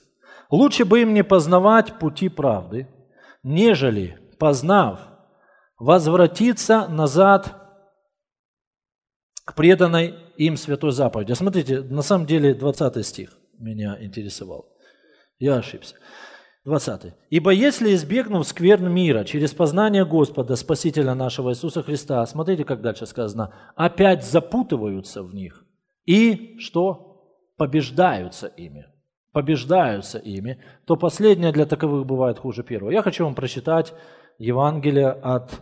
«Лучше бы им не познавать пути правды, нежели, познав, возвратиться назад к преданной им святой заповеди». Смотрите, на самом деле 20 стих меня интересовал. Я ошибся. 20. «Ибо если, избегнув скверн мира через познание Господа, Спасителя нашего Иисуса Христа, смотрите, как дальше сказано, опять запутываются в них и что? Побеждаются ими. Побеждаются ими, то последнее для таковых бывает хуже первого. Я хочу вам прочитать Евангелие от,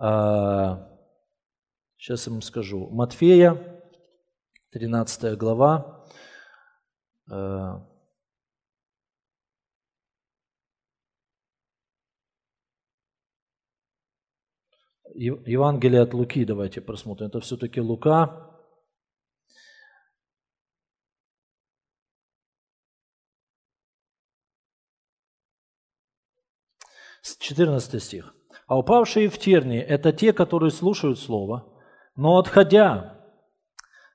э, сейчас я вам скажу, Матфея, 13 глава, э, Евангелие от Луки давайте просмотрим. Это все-таки Лука. 14 стих. «А упавшие в тернии – это те, которые слушают Слово, но отходя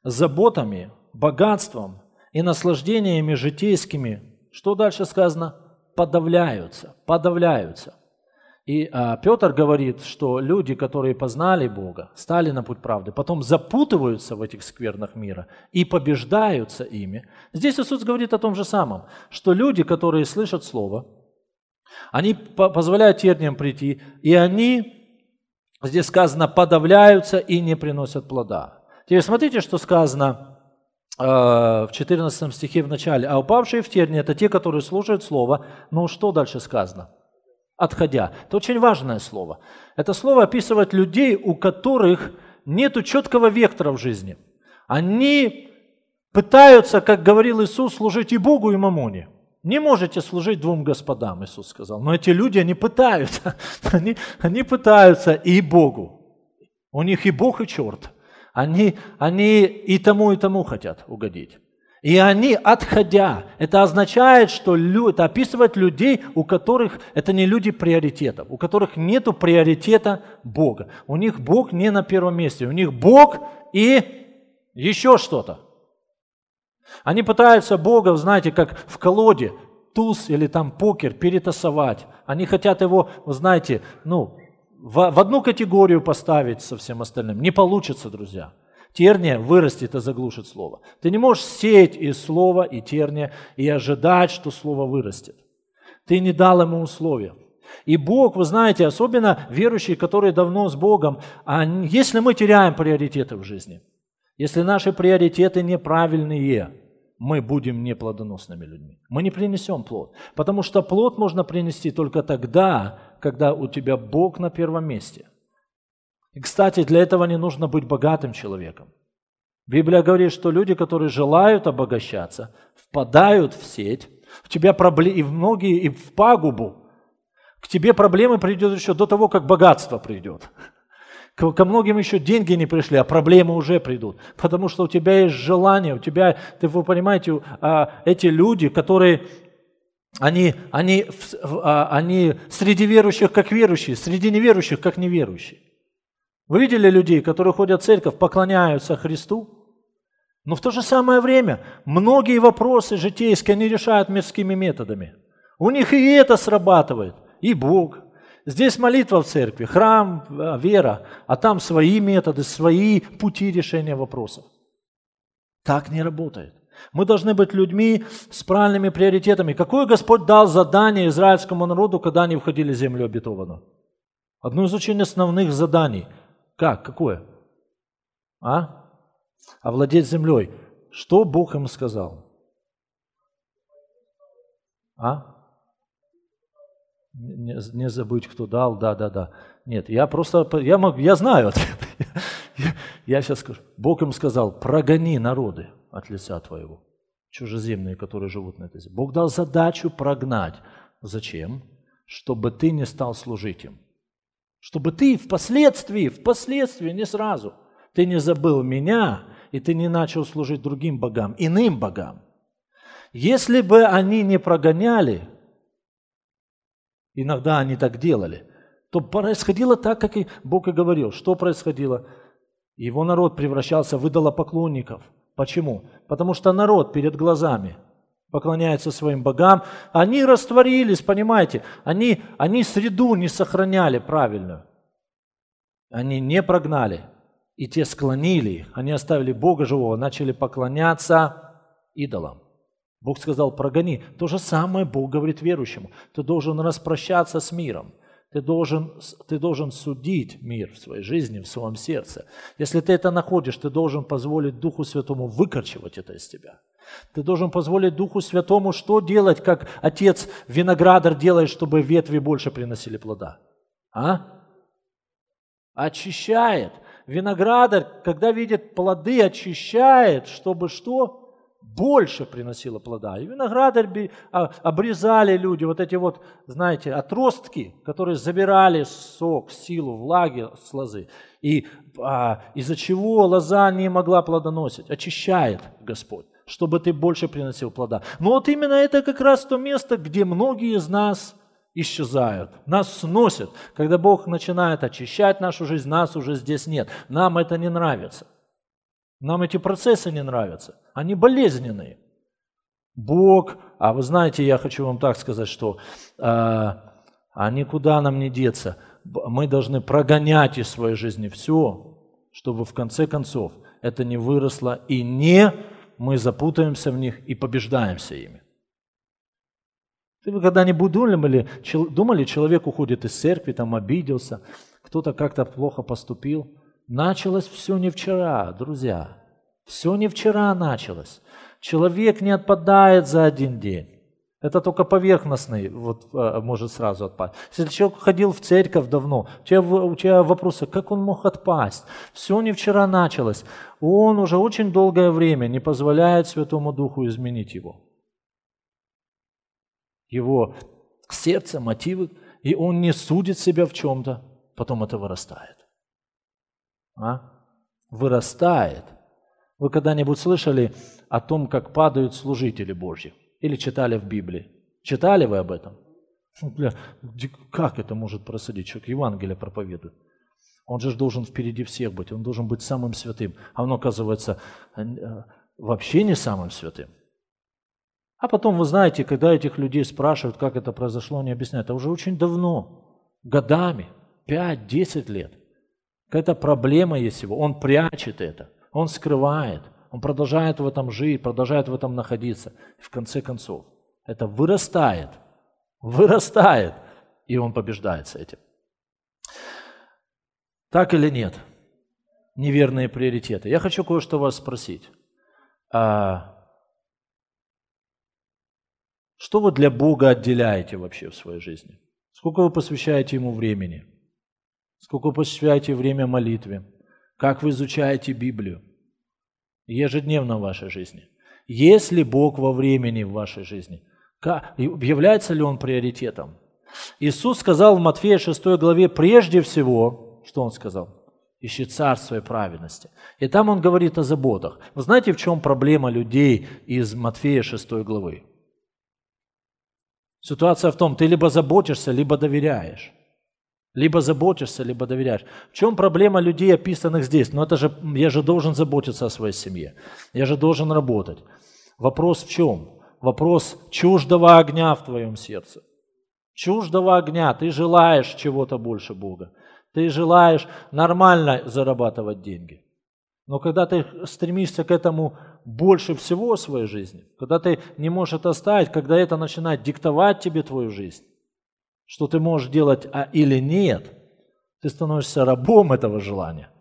заботами, богатством и наслаждениями житейскими, что дальше сказано? Подавляются, подавляются. И а, Петр говорит, что люди, которые познали Бога, стали на путь правды, потом запутываются в этих сквернах мира и побеждаются ими. Здесь Иисус говорит о том же самом, что люди, которые слышат Слово, они позволяют терниям прийти, и они, здесь сказано, подавляются и не приносят плода. Теперь смотрите, что сказано э, в 14 стихе в начале. «А упавшие в тернии – это те, которые слушают Слово». Ну, что дальше сказано? отходя. Это очень важное слово. Это слово описывает людей, у которых нет четкого вектора в жизни. Они пытаются, как говорил Иисус, служить и Богу, и Мамоне. Не можете служить двум господам, Иисус сказал. Но эти люди, они пытаются. [LAUGHS] Они, они пытаются и Богу. У них и Бог, и черт. Они, они и тому, и тому хотят угодить. И они, отходя, это означает, что это описывает людей, у которых это не люди приоритетов, у которых нет приоритета Бога. У них Бог не на первом месте, у них Бог и еще что-то. Они пытаются Бога, знаете, как в колоде, туз или там покер перетасовать. Они хотят его, знаете, ну, в, в одну категорию поставить со всем остальным. Не получится, друзья терния вырастет и заглушит слово. Ты не можешь сеять из слова и терния и ожидать, что слово вырастет. Ты не дал ему условия. И Бог, вы знаете, особенно верующие, которые давно с Богом, если мы теряем приоритеты в жизни, если наши приоритеты неправильные, мы будем неплодоносными людьми. Мы не принесем плод. Потому что плод можно принести только тогда, когда у тебя Бог на первом месте – и, кстати, для этого не нужно быть богатым человеком. Библия говорит, что люди, которые желают обогащаться, впадают в сеть, в тебя проблемы, и в многие, и в пагубу. К тебе проблемы придет еще до того, как богатство придет. Ко, многим еще деньги не пришли, а проблемы уже придут. Потому что у тебя есть желание, у тебя, ты, вы понимаете, а, эти люди, которые они, они, а, они среди верующих как верующие, среди неверующих как неверующие. Вы видели людей, которые ходят в церковь, поклоняются Христу, но в то же самое время многие вопросы житейские они решают мирскими методами. У них и это срабатывает, и Бог. Здесь молитва в церкви, храм, э, вера, а там свои методы, свои пути решения вопросов. Так не работает. Мы должны быть людьми с правильными приоритетами. Какое Господь дал задание израильскому народу, когда они входили в землю обетованную? Одно из очень основных заданий – как? Какое? А? Овладеть землей. Что Бог им сказал? А? Не, не забыть, кто дал, да, да, да. Нет, я просто, я, мог, я знаю. [LAUGHS] Я, я сейчас скажу. Бог им сказал, прогони народы от лица твоего, чужеземные, которые живут на этой земле. Бог дал задачу прогнать. Зачем? Чтобы ты не стал служить им. Чтобы ты впоследствии, впоследствии, не сразу, ты не забыл меня, и ты не начал служить другим богам, иным богам. Если бы они не прогоняли, Иногда они так делали. То происходило так, как и Бог и говорил. Что происходило? Его народ превращался в идолопоклонников. Почему? Потому что народ перед глазами поклоняется своим богам. Они растворились, понимаете? Они, они среду не сохраняли правильную. Они не прогнали. И те склонили их. Они оставили Бога живого, начали поклоняться идолам. Бог сказал, прогони. То же самое Бог говорит верующему. Ты должен распрощаться с миром. Ты должен, ты должен судить мир в своей жизни, в своем сердце. Если ты это находишь, ты должен позволить Духу Святому выкорчевать это из тебя. Ты должен позволить Духу Святому что делать, как отец виноградар делает, чтобы ветви больше приносили плода? А? Очищает. Виноградар, когда видит плоды, очищает, чтобы что? Больше приносило плода. И виноградарь а, обрезали люди, вот эти вот, знаете, отростки, которые забирали сок, силу, влаги с лозы. И а, из-за чего лоза не могла плодоносить? Очищает Господь, чтобы ты больше приносил плода. Но вот именно это как раз то место, где многие из нас исчезают, нас сносят. Когда Бог начинает очищать нашу жизнь, нас уже здесь нет. Нам это не нравится. Нам эти процессы не нравятся. Они болезненные. Бог, а вы знаете, я хочу вам так сказать, что э, а никуда нам не деться. Мы должны прогонять из своей жизни все, чтобы в конце концов это не выросло и не мы запутаемся в них и побеждаемся ими. Вы когда-нибудь думали, думали, человек уходит из церкви, там обиделся, кто-то как-то плохо поступил? Началось все не вчера, друзья. Все не вчера началось. Человек не отпадает за один день. Это только поверхностный вот, э, может сразу отпасть. Если человек ходил в церковь давно, у тебя, у тебя вопросы, как он мог отпасть? Все не вчера началось. Он уже очень долгое время не позволяет Святому Духу изменить его. Его сердце, мотивы, и он не судит себя в чем-то, потом это вырастает. А? Вырастает. Вы когда-нибудь слышали о том, как падают служители Божьи? Или читали в Библии? Читали вы об этом? Ну, бля, как это может происходить? Человек Евангелие проповедует. Он же должен впереди всех быть, он должен быть самым святым. А он, оказывается, э, вообще не самым святым. А потом, вы знаете, когда этих людей спрашивают, как это произошло, они объясняют, это уже очень давно, годами, 5-10 лет. Какая-то проблема есть его, он прячет это, он скрывает, он продолжает в этом жить, продолжает в этом находиться. И в конце концов, это вырастает, вырастает, и он побеждает с этим. Так или нет? Неверные приоритеты. Я хочу кое-что вас спросить. А что вы для Бога отделяете вообще в своей жизни? Сколько вы посвящаете Ему времени? Сколько посвящаете время молитве? Как вы изучаете Библию? Ежедневно в вашей жизни. Есть ли Бог во времени в вашей жизни? Как, является ли Он приоритетом? Иисус сказал в Матфея 6 главе прежде всего, что Он сказал? Ищи царство и праведности. И там Он говорит о заботах. Вы знаете, в чем проблема людей из Матфея 6 главы? Ситуация в том, ты либо заботишься, либо доверяешь. Либо заботишься, либо доверяешь. В чем проблема людей, описанных здесь? Ну это же, я же должен заботиться о своей семье. Я же должен работать. Вопрос в чем? Вопрос чуждого огня в твоем сердце. Чуждого огня. Ты желаешь чего-то больше Бога. Ты желаешь нормально зарабатывать деньги. Но когда ты стремишься к этому больше всего в своей жизни, когда ты не можешь это оставить, когда это начинает диктовать тебе твою жизнь, что ты можешь делать а или нет, ты становишься рабом этого желания.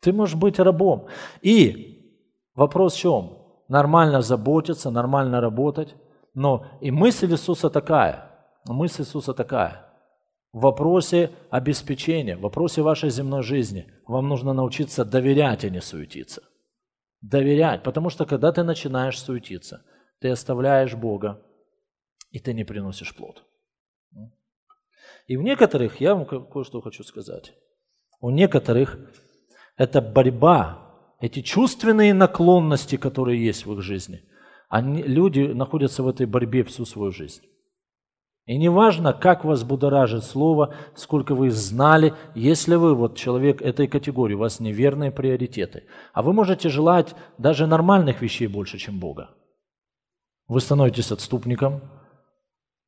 Ты можешь быть рабом. И вопрос в чем? Нормально заботиться, нормально работать. Но и мысль Иисуса такая, мысль Иисуса такая. В вопросе обеспечения, в вопросе вашей земной жизни вам нужно научиться доверять, а не суетиться. Доверять, потому что когда ты начинаешь суетиться, ты оставляешь Бога, и ты не приносишь плод. И у некоторых, я вам кое-что хочу сказать, у некоторых это борьба, эти чувственные наклонности, которые есть в их жизни, они, люди находятся в этой борьбе всю свою жизнь. И не важно, как вас будоражит слово, сколько вы знали, если вы, вот человек этой категории, у вас неверные приоритеты. А вы можете желать даже нормальных вещей больше, чем Бога. Вы становитесь отступником,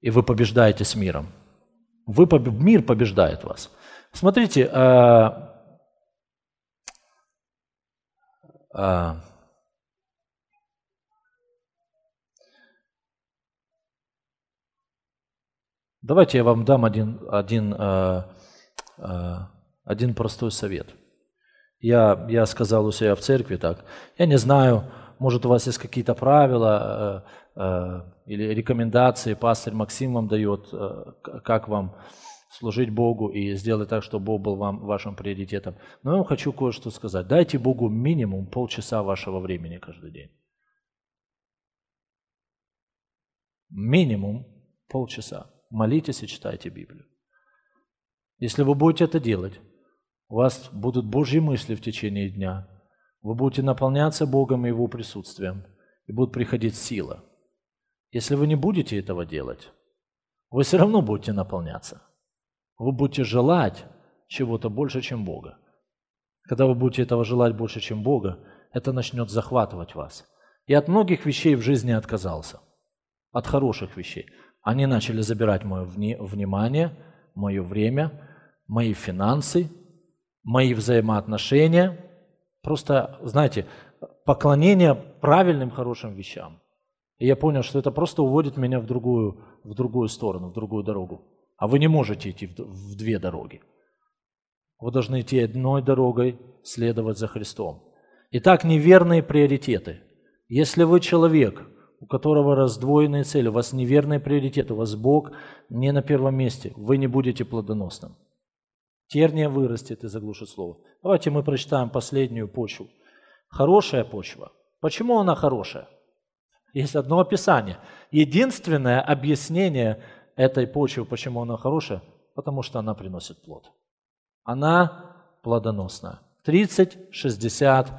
и вы побеждаете с миром. Вы, мир побеждает вас. Смотрите, а, а, Давайте я вам дам один, один, э, э, один простой совет. Я, я сказал у себя в церкви так. Я не знаю, может у вас есть какие-то правила э, э, или рекомендации, пастор Максим вам дает, э, как вам служить Богу и сделать так, чтобы Бог был вам вашим приоритетом. Но я вам хочу кое-что сказать. Дайте Богу минимум полчаса вашего времени каждый день. Минимум полчаса молитесь и читайте Библию. Если вы будете это делать, у вас будут Божьи мысли в течение дня, вы будете наполняться Богом и Его присутствием, и будет приходить сила. Если вы не будете этого делать, вы все равно будете наполняться. Вы будете желать чего-то больше, чем Бога. Когда вы будете этого желать больше, чем Бога, это начнет захватывать вас. Я от многих вещей в жизни отказался. От хороших вещей. Они начали забирать мое внимание, мое время, мои финансы, мои взаимоотношения. Просто, знаете, поклонение правильным, хорошим вещам. И я понял, что это просто уводит меня в другую, в другую сторону, в другую дорогу. А вы не можете идти в, в две дороги. Вы должны идти одной дорогой, следовать за Христом. Итак, неверные приоритеты. Если вы человек, у которого раздвоенные цели, у вас неверный приоритет, у вас Бог не на первом месте, вы не будете плодоносным. Терния вырастет и заглушит слово. Давайте мы прочитаем последнюю почву. Хорошая почва. Почему она хорошая? Есть одно описание. Единственное объяснение этой почвы, почему она хорошая, потому что она приносит плод. Она плодоносная. 30, 60,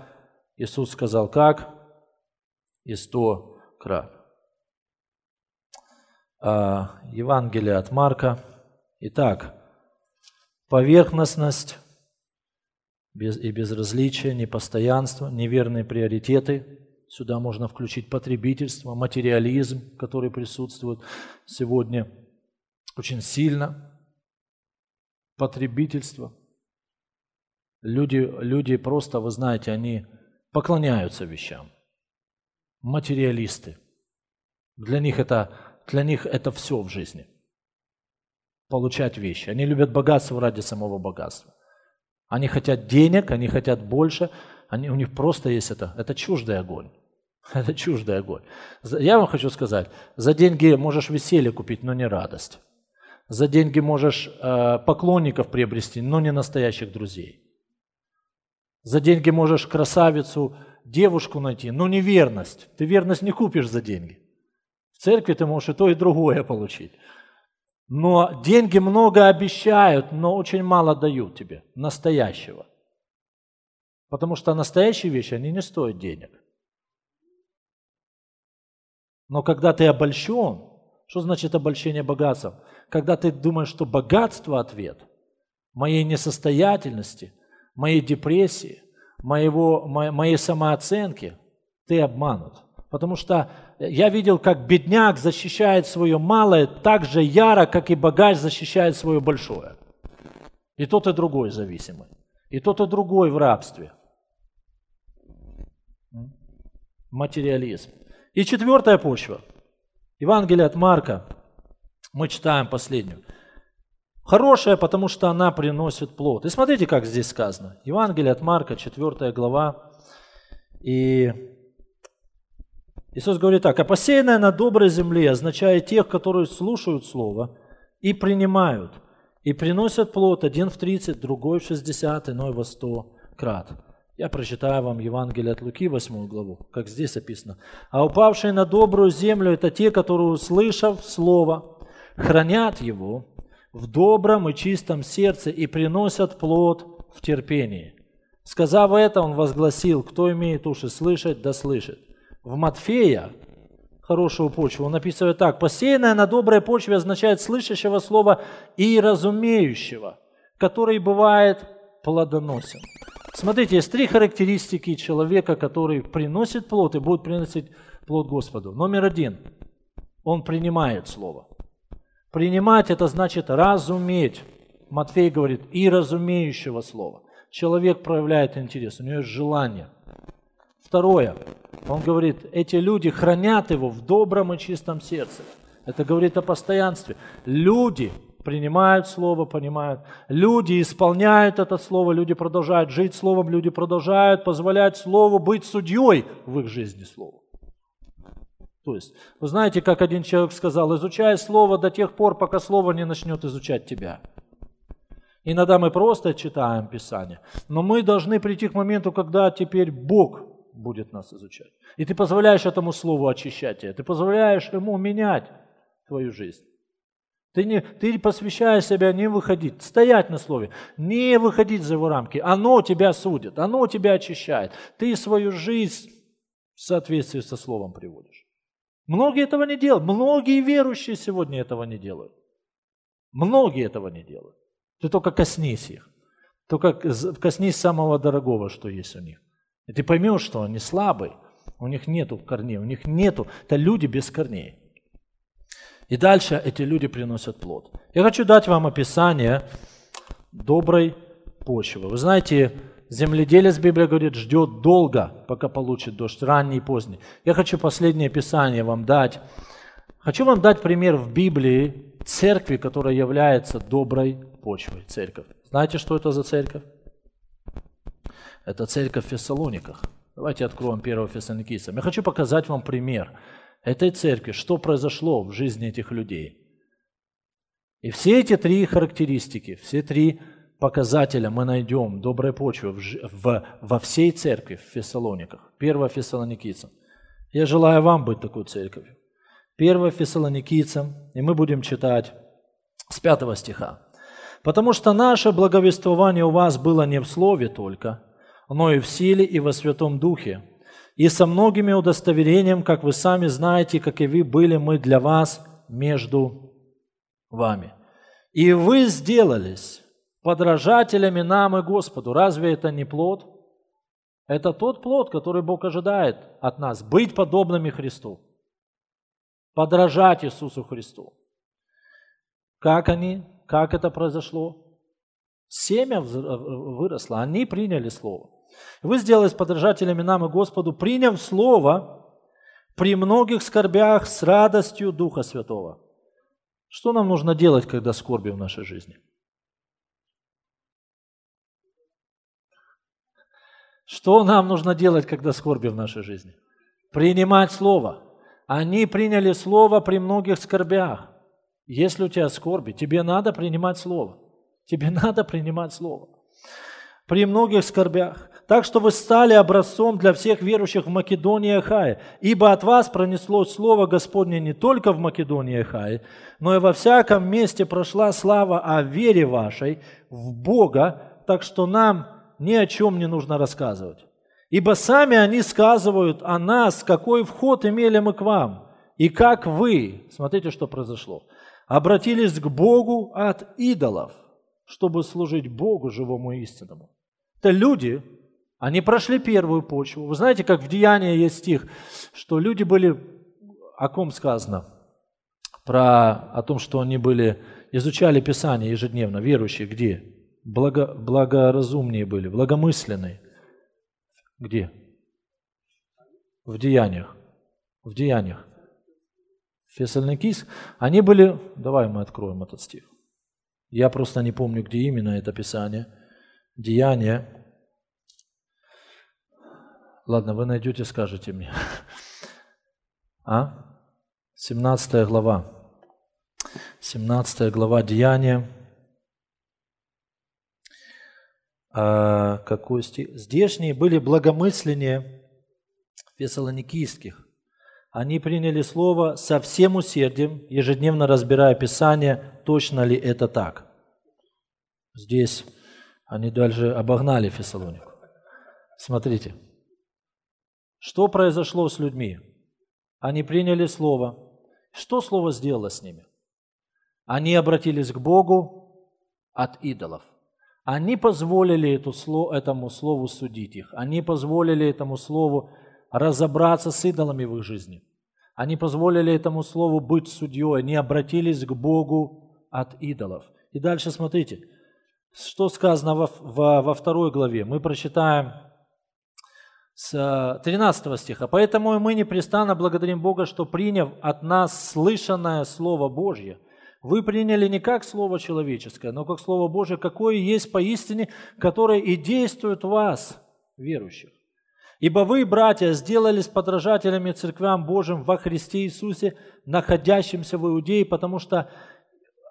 Иисус сказал как? И 100 крат. А, Евангелие от Марка. Итак, поверхностность и безразличие, непостоянство, неверные приоритеты. Сюда можно включить потребительство, материализм, который присутствует сегодня очень сильно. Потребительство. Люди, люди просто, вы знаете, они поклоняются вещам материалисты. Для них это, для них это все в жизни. Получать вещи. Они любят богатство ради самого богатства. Они хотят денег, они хотят больше. Они, у них просто есть это. Это чуждый огонь. [LAUGHS] Это чуждый огонь. Я вам хочу сказать, за деньги можешь веселье купить, но не радость. За деньги можешь э, поклонников приобрести, но не настоящих друзей. За деньги можешь красавицу девушку найти, но не верность. Ты верность не купишь за деньги. В церкви ты можешь и то, и другое получить. Но деньги много обещают, но очень мало дают тебе, настоящего. Потому что настоящие вещи, они не стоят денег. Но когда ты обольщен, что значит обольщение богатством? Когда ты думаешь, что богатство – ответ моей несостоятельности, моей депрессии, моего, моей самооценки, ты обманут. Потому что я видел, как бедняк защищает свое малое так же яро, как и богач защищает свое большое. И тот, и другой зависимый. И тот, и другой в рабстве. Материализм. И четвертая почва. Евангелие от Марка. Мы читаем последнюю. Хорошая, потому что она приносит плод. И смотрите, как здесь сказано. Евангелие от Марка, 4 глава. И Иисус говорит так, а посеянное на доброй земле означает тех, которые слушают Слово и принимают, и приносят плод один в 30, другой в 60, иной во 100 крат. Я прочитаю вам Евангелие от Луки, 8 главу, как здесь описано. А упавшие на добрую землю – это те, которые, услышав Слово, хранят его в добром и чистом сердце и приносят плод в терпении. Сказав это, он возгласил, кто имеет уши слышать, да слышит. В Матфея хорошую почву. Он описывает так. Посеянное на доброй почве означает слышащего слова и разумеющего, который бывает плодоносен. Смотрите, есть три характеристики человека, который приносит плод и будет приносить плод Господу. Номер один. Он принимает слово. Принимать это значит разуметь. Матфей говорит, и разумеющего слова. Человек проявляет интерес, у него есть желание. Второе, он говорит, эти люди хранят его в добром и чистом сердце. Это говорит о постоянстве. Люди принимают Слово, понимают. Люди исполняют это Слово, люди продолжают жить Словом, люди продолжают позволять Слову быть судьей в их жизни Слова. То есть, вы знаете, как один человек сказал, изучай Слово до тех пор, пока Слово не начнет изучать тебя. Иногда мы просто читаем Писание, но мы должны прийти к моменту, когда теперь Бог будет нас изучать. И ты позволяешь этому Слову очищать тебя, ты позволяешь Ему менять твою жизнь. Ты, не, ты посвящаешь себя не выходить, стоять на Слове, не выходить за его рамки. Оно тебя судит, оно тебя очищает. Ты свою жизнь в соответствии со Словом приводишь. Многие этого не делают. Многие верующие сегодня этого не делают. Многие этого не делают. Ты только коснись их. Только коснись самого дорогого, что есть у них. И ты поймешь, что они слабые. У них нету корней, у них нету. Это люди без корней. И дальше эти люди приносят плод. Я хочу дать вам описание доброй почвы. Вы знаете, земледелец, Библия говорит, ждет долго, пока получит дождь, ранний и поздний. Я хочу последнее описание вам дать. Хочу вам дать пример в Библии церкви, которая является доброй почвой, церковь. Знаете, что это за церковь? Это церковь в Фессалониках. Давайте откроем 1 Фессалоникийцам. Я хочу показать вам пример – этой церкви, что произошло в жизни этих людей. И все эти три характеристики, все три показателя мы найдем доброй почвы в, в, во всей церкви в Фессалониках. Первое Фессалоникийцам. Я желаю вам быть такой церковью. Первое Фессалоникийцам, и мы будем читать с пятого стиха. «Потому что наше благовествование у вас было не в слове только, но и в силе, и во Святом Духе, и со многими удостоверением, как вы сами знаете, как и вы были мы для вас между вами. И вы сделались подражателями нам и Господу. Разве это не плод? Это тот плод, который Бог ожидает от нас, быть подобными Христу, подражать Иисусу Христу. Как они, как это произошло? Семя выросло, они приняли Слово. Вы сделались подражателями нам и Господу, приняв Слово при многих скорбях с радостью Духа Святого. Что нам нужно делать, когда скорби в нашей жизни? Что нам нужно делать, когда скорби в нашей жизни? Принимать Слово. Они приняли Слово при многих скорбях. Если у тебя скорби, тебе надо принимать Слово. Тебе [LAUGHS] надо принимать Слово. При многих скорбях так что вы стали образцом для всех верующих в Македонии и Ахае, ибо от вас пронеслось Слово Господне не только в Македонии и Ахае, но и во всяком месте прошла слава о вере вашей в Бога, так что нам ни о чем не нужно рассказывать. Ибо сами они сказывают о нас, какой вход имели мы к вам, и как вы, смотрите, что произошло, обратились к Богу от идолов, чтобы служить Богу живому и истинному. Это люди, они прошли первую почву. Вы знаете, как в Деянии есть стих, что люди были, о ком сказано? Про, о том, что они были, изучали Писание ежедневно, верующие, где? Благо, благоразумнее были, благомысленные. Где? В Деяниях. В Деяниях. Фессалоникийск. Они были, давай мы откроем этот стих. Я просто не помню, где именно это Писание. Деяния, Ладно, вы найдете, скажете мне. А? 17 глава. 17 глава Деяния. А, какой стих? Здешние были благомысленнее фессалоникийских. Они приняли слово со всем усердием, ежедневно разбирая Писание, точно ли это так. Здесь они дальше обогнали Фессалонику. Смотрите. Что произошло с людьми? Они приняли Слово. Что Слово сделало с ними? Они обратились к Богу от идолов. Они позволили этому Слову судить их. Они позволили этому Слову разобраться с идолами в их жизни. Они позволили этому Слову быть судьей. Они обратились к Богу от идолов. И дальше смотрите, что сказано во, во, во второй главе. Мы прочитаем с 13 э, стиха. «Поэтому мы непрестанно благодарим Бога, что, приняв от нас слышанное Слово Божье, вы приняли не как Слово человеческое, но как Слово Божье, какое есть поистине, которое и действует в вас, верующих. Ибо вы, братья, сделались подражателями церквям Божьим во Христе Иисусе, находящимся в Иудее, потому что,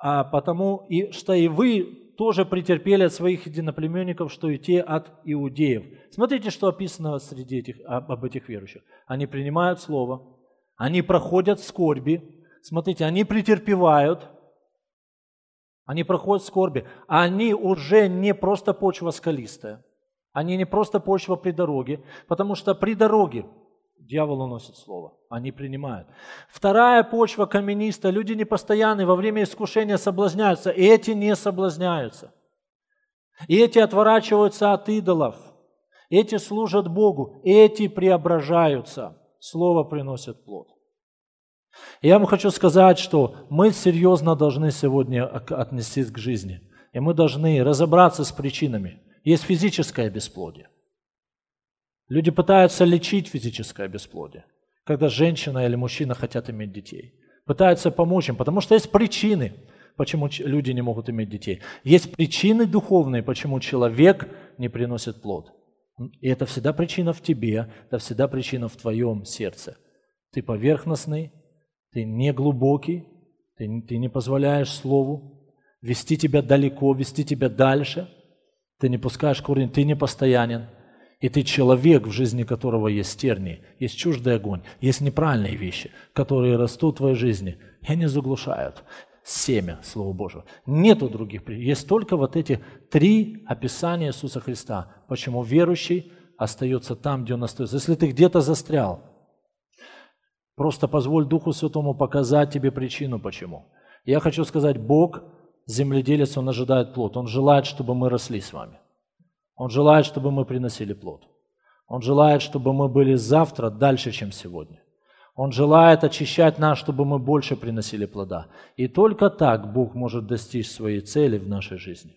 а, потому и, что и вы тоже претерпели от своих единоплеменников, что и те от иудеев. Смотрите, что описано среди этих, об этих верующих. Они принимают Слово, они проходят скорби, смотрите, они претерпевают, они проходят скорби, они уже не просто почва скалистая, они не просто почва при дороге, потому что при дороге Дьявол уносит слово, они принимают. Вторая почва каменистая, люди непостоянные, во время искушения соблазняются, и эти не соблазняются. И эти отворачиваются от идолов, эти служат Богу, эти преображаются, слово приносит плод. И я вам хочу сказать, что мы серьезно должны сегодня отнестись к жизни, и мы должны разобраться с причинами. Есть физическое бесплодие. Люди пытаются лечить физическое бесплодие, когда женщина или мужчина хотят иметь детей. Пытаются помочь им, потому что есть причины, почему люди не могут иметь детей. Есть причины духовные, почему человек не приносит плод. И это всегда причина в тебе, это всегда причина в твоем сердце. Ты поверхностный, ты не глубокий, ты, ты не позволяешь Слову вести тебя далеко, вести тебя дальше. Ты не пускаешь корень, ты не постоянен. И ты человек, в жизни которого есть тернии, есть чуждый огонь, есть неправильные вещи, которые растут в твоей жизни, и они заглушают семя Слова Божьего. Нету других. Есть только вот эти три описания Иисуса Христа. Почему верующий остается там, где он остается. Если ты где-то застрял, просто позволь Духу Святому показать тебе причину, почему. Я хочу сказать, Бог, земледелец, Он ожидает плод. Он желает, чтобы мы росли с вами. Он желает, чтобы мы приносили плод. Он желает, чтобы мы были завтра дальше, чем сегодня. Он желает очищать нас, чтобы мы больше приносили плода. И только так Бог может достичь своей цели в нашей жизни.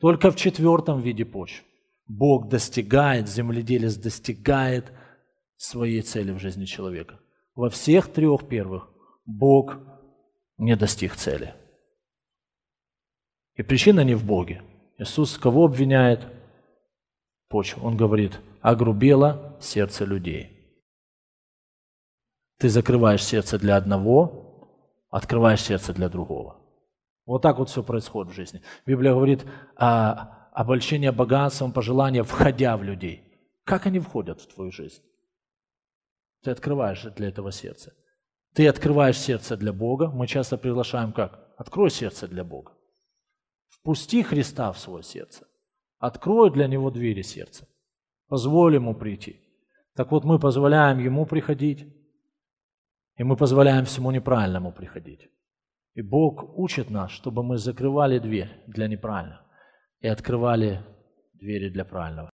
Только в четвертом виде почв Бог достигает, земледелец достигает своей цели в жизни человека. Во всех трех первых Бог не достиг цели. И причина не в Боге. Иисус кого обвиняет? Почву. Он говорит, огрубело сердце людей. Ты закрываешь сердце для одного, открываешь сердце для другого. Вот так вот все происходит в жизни. Библия говорит о обольщении богатством, пожелания, входя в людей. Как они входят в твою жизнь? Ты открываешь для этого сердце. Ты открываешь сердце для Бога. Мы часто приглашаем как? Открой сердце для Бога. Впусти Христа в свое сердце. Открой для Него двери сердца. Позволь Ему прийти. Так вот, мы позволяем Ему приходить, и мы позволяем всему неправильному приходить. И Бог учит нас, чтобы мы закрывали дверь для неправильного и открывали двери для правильного.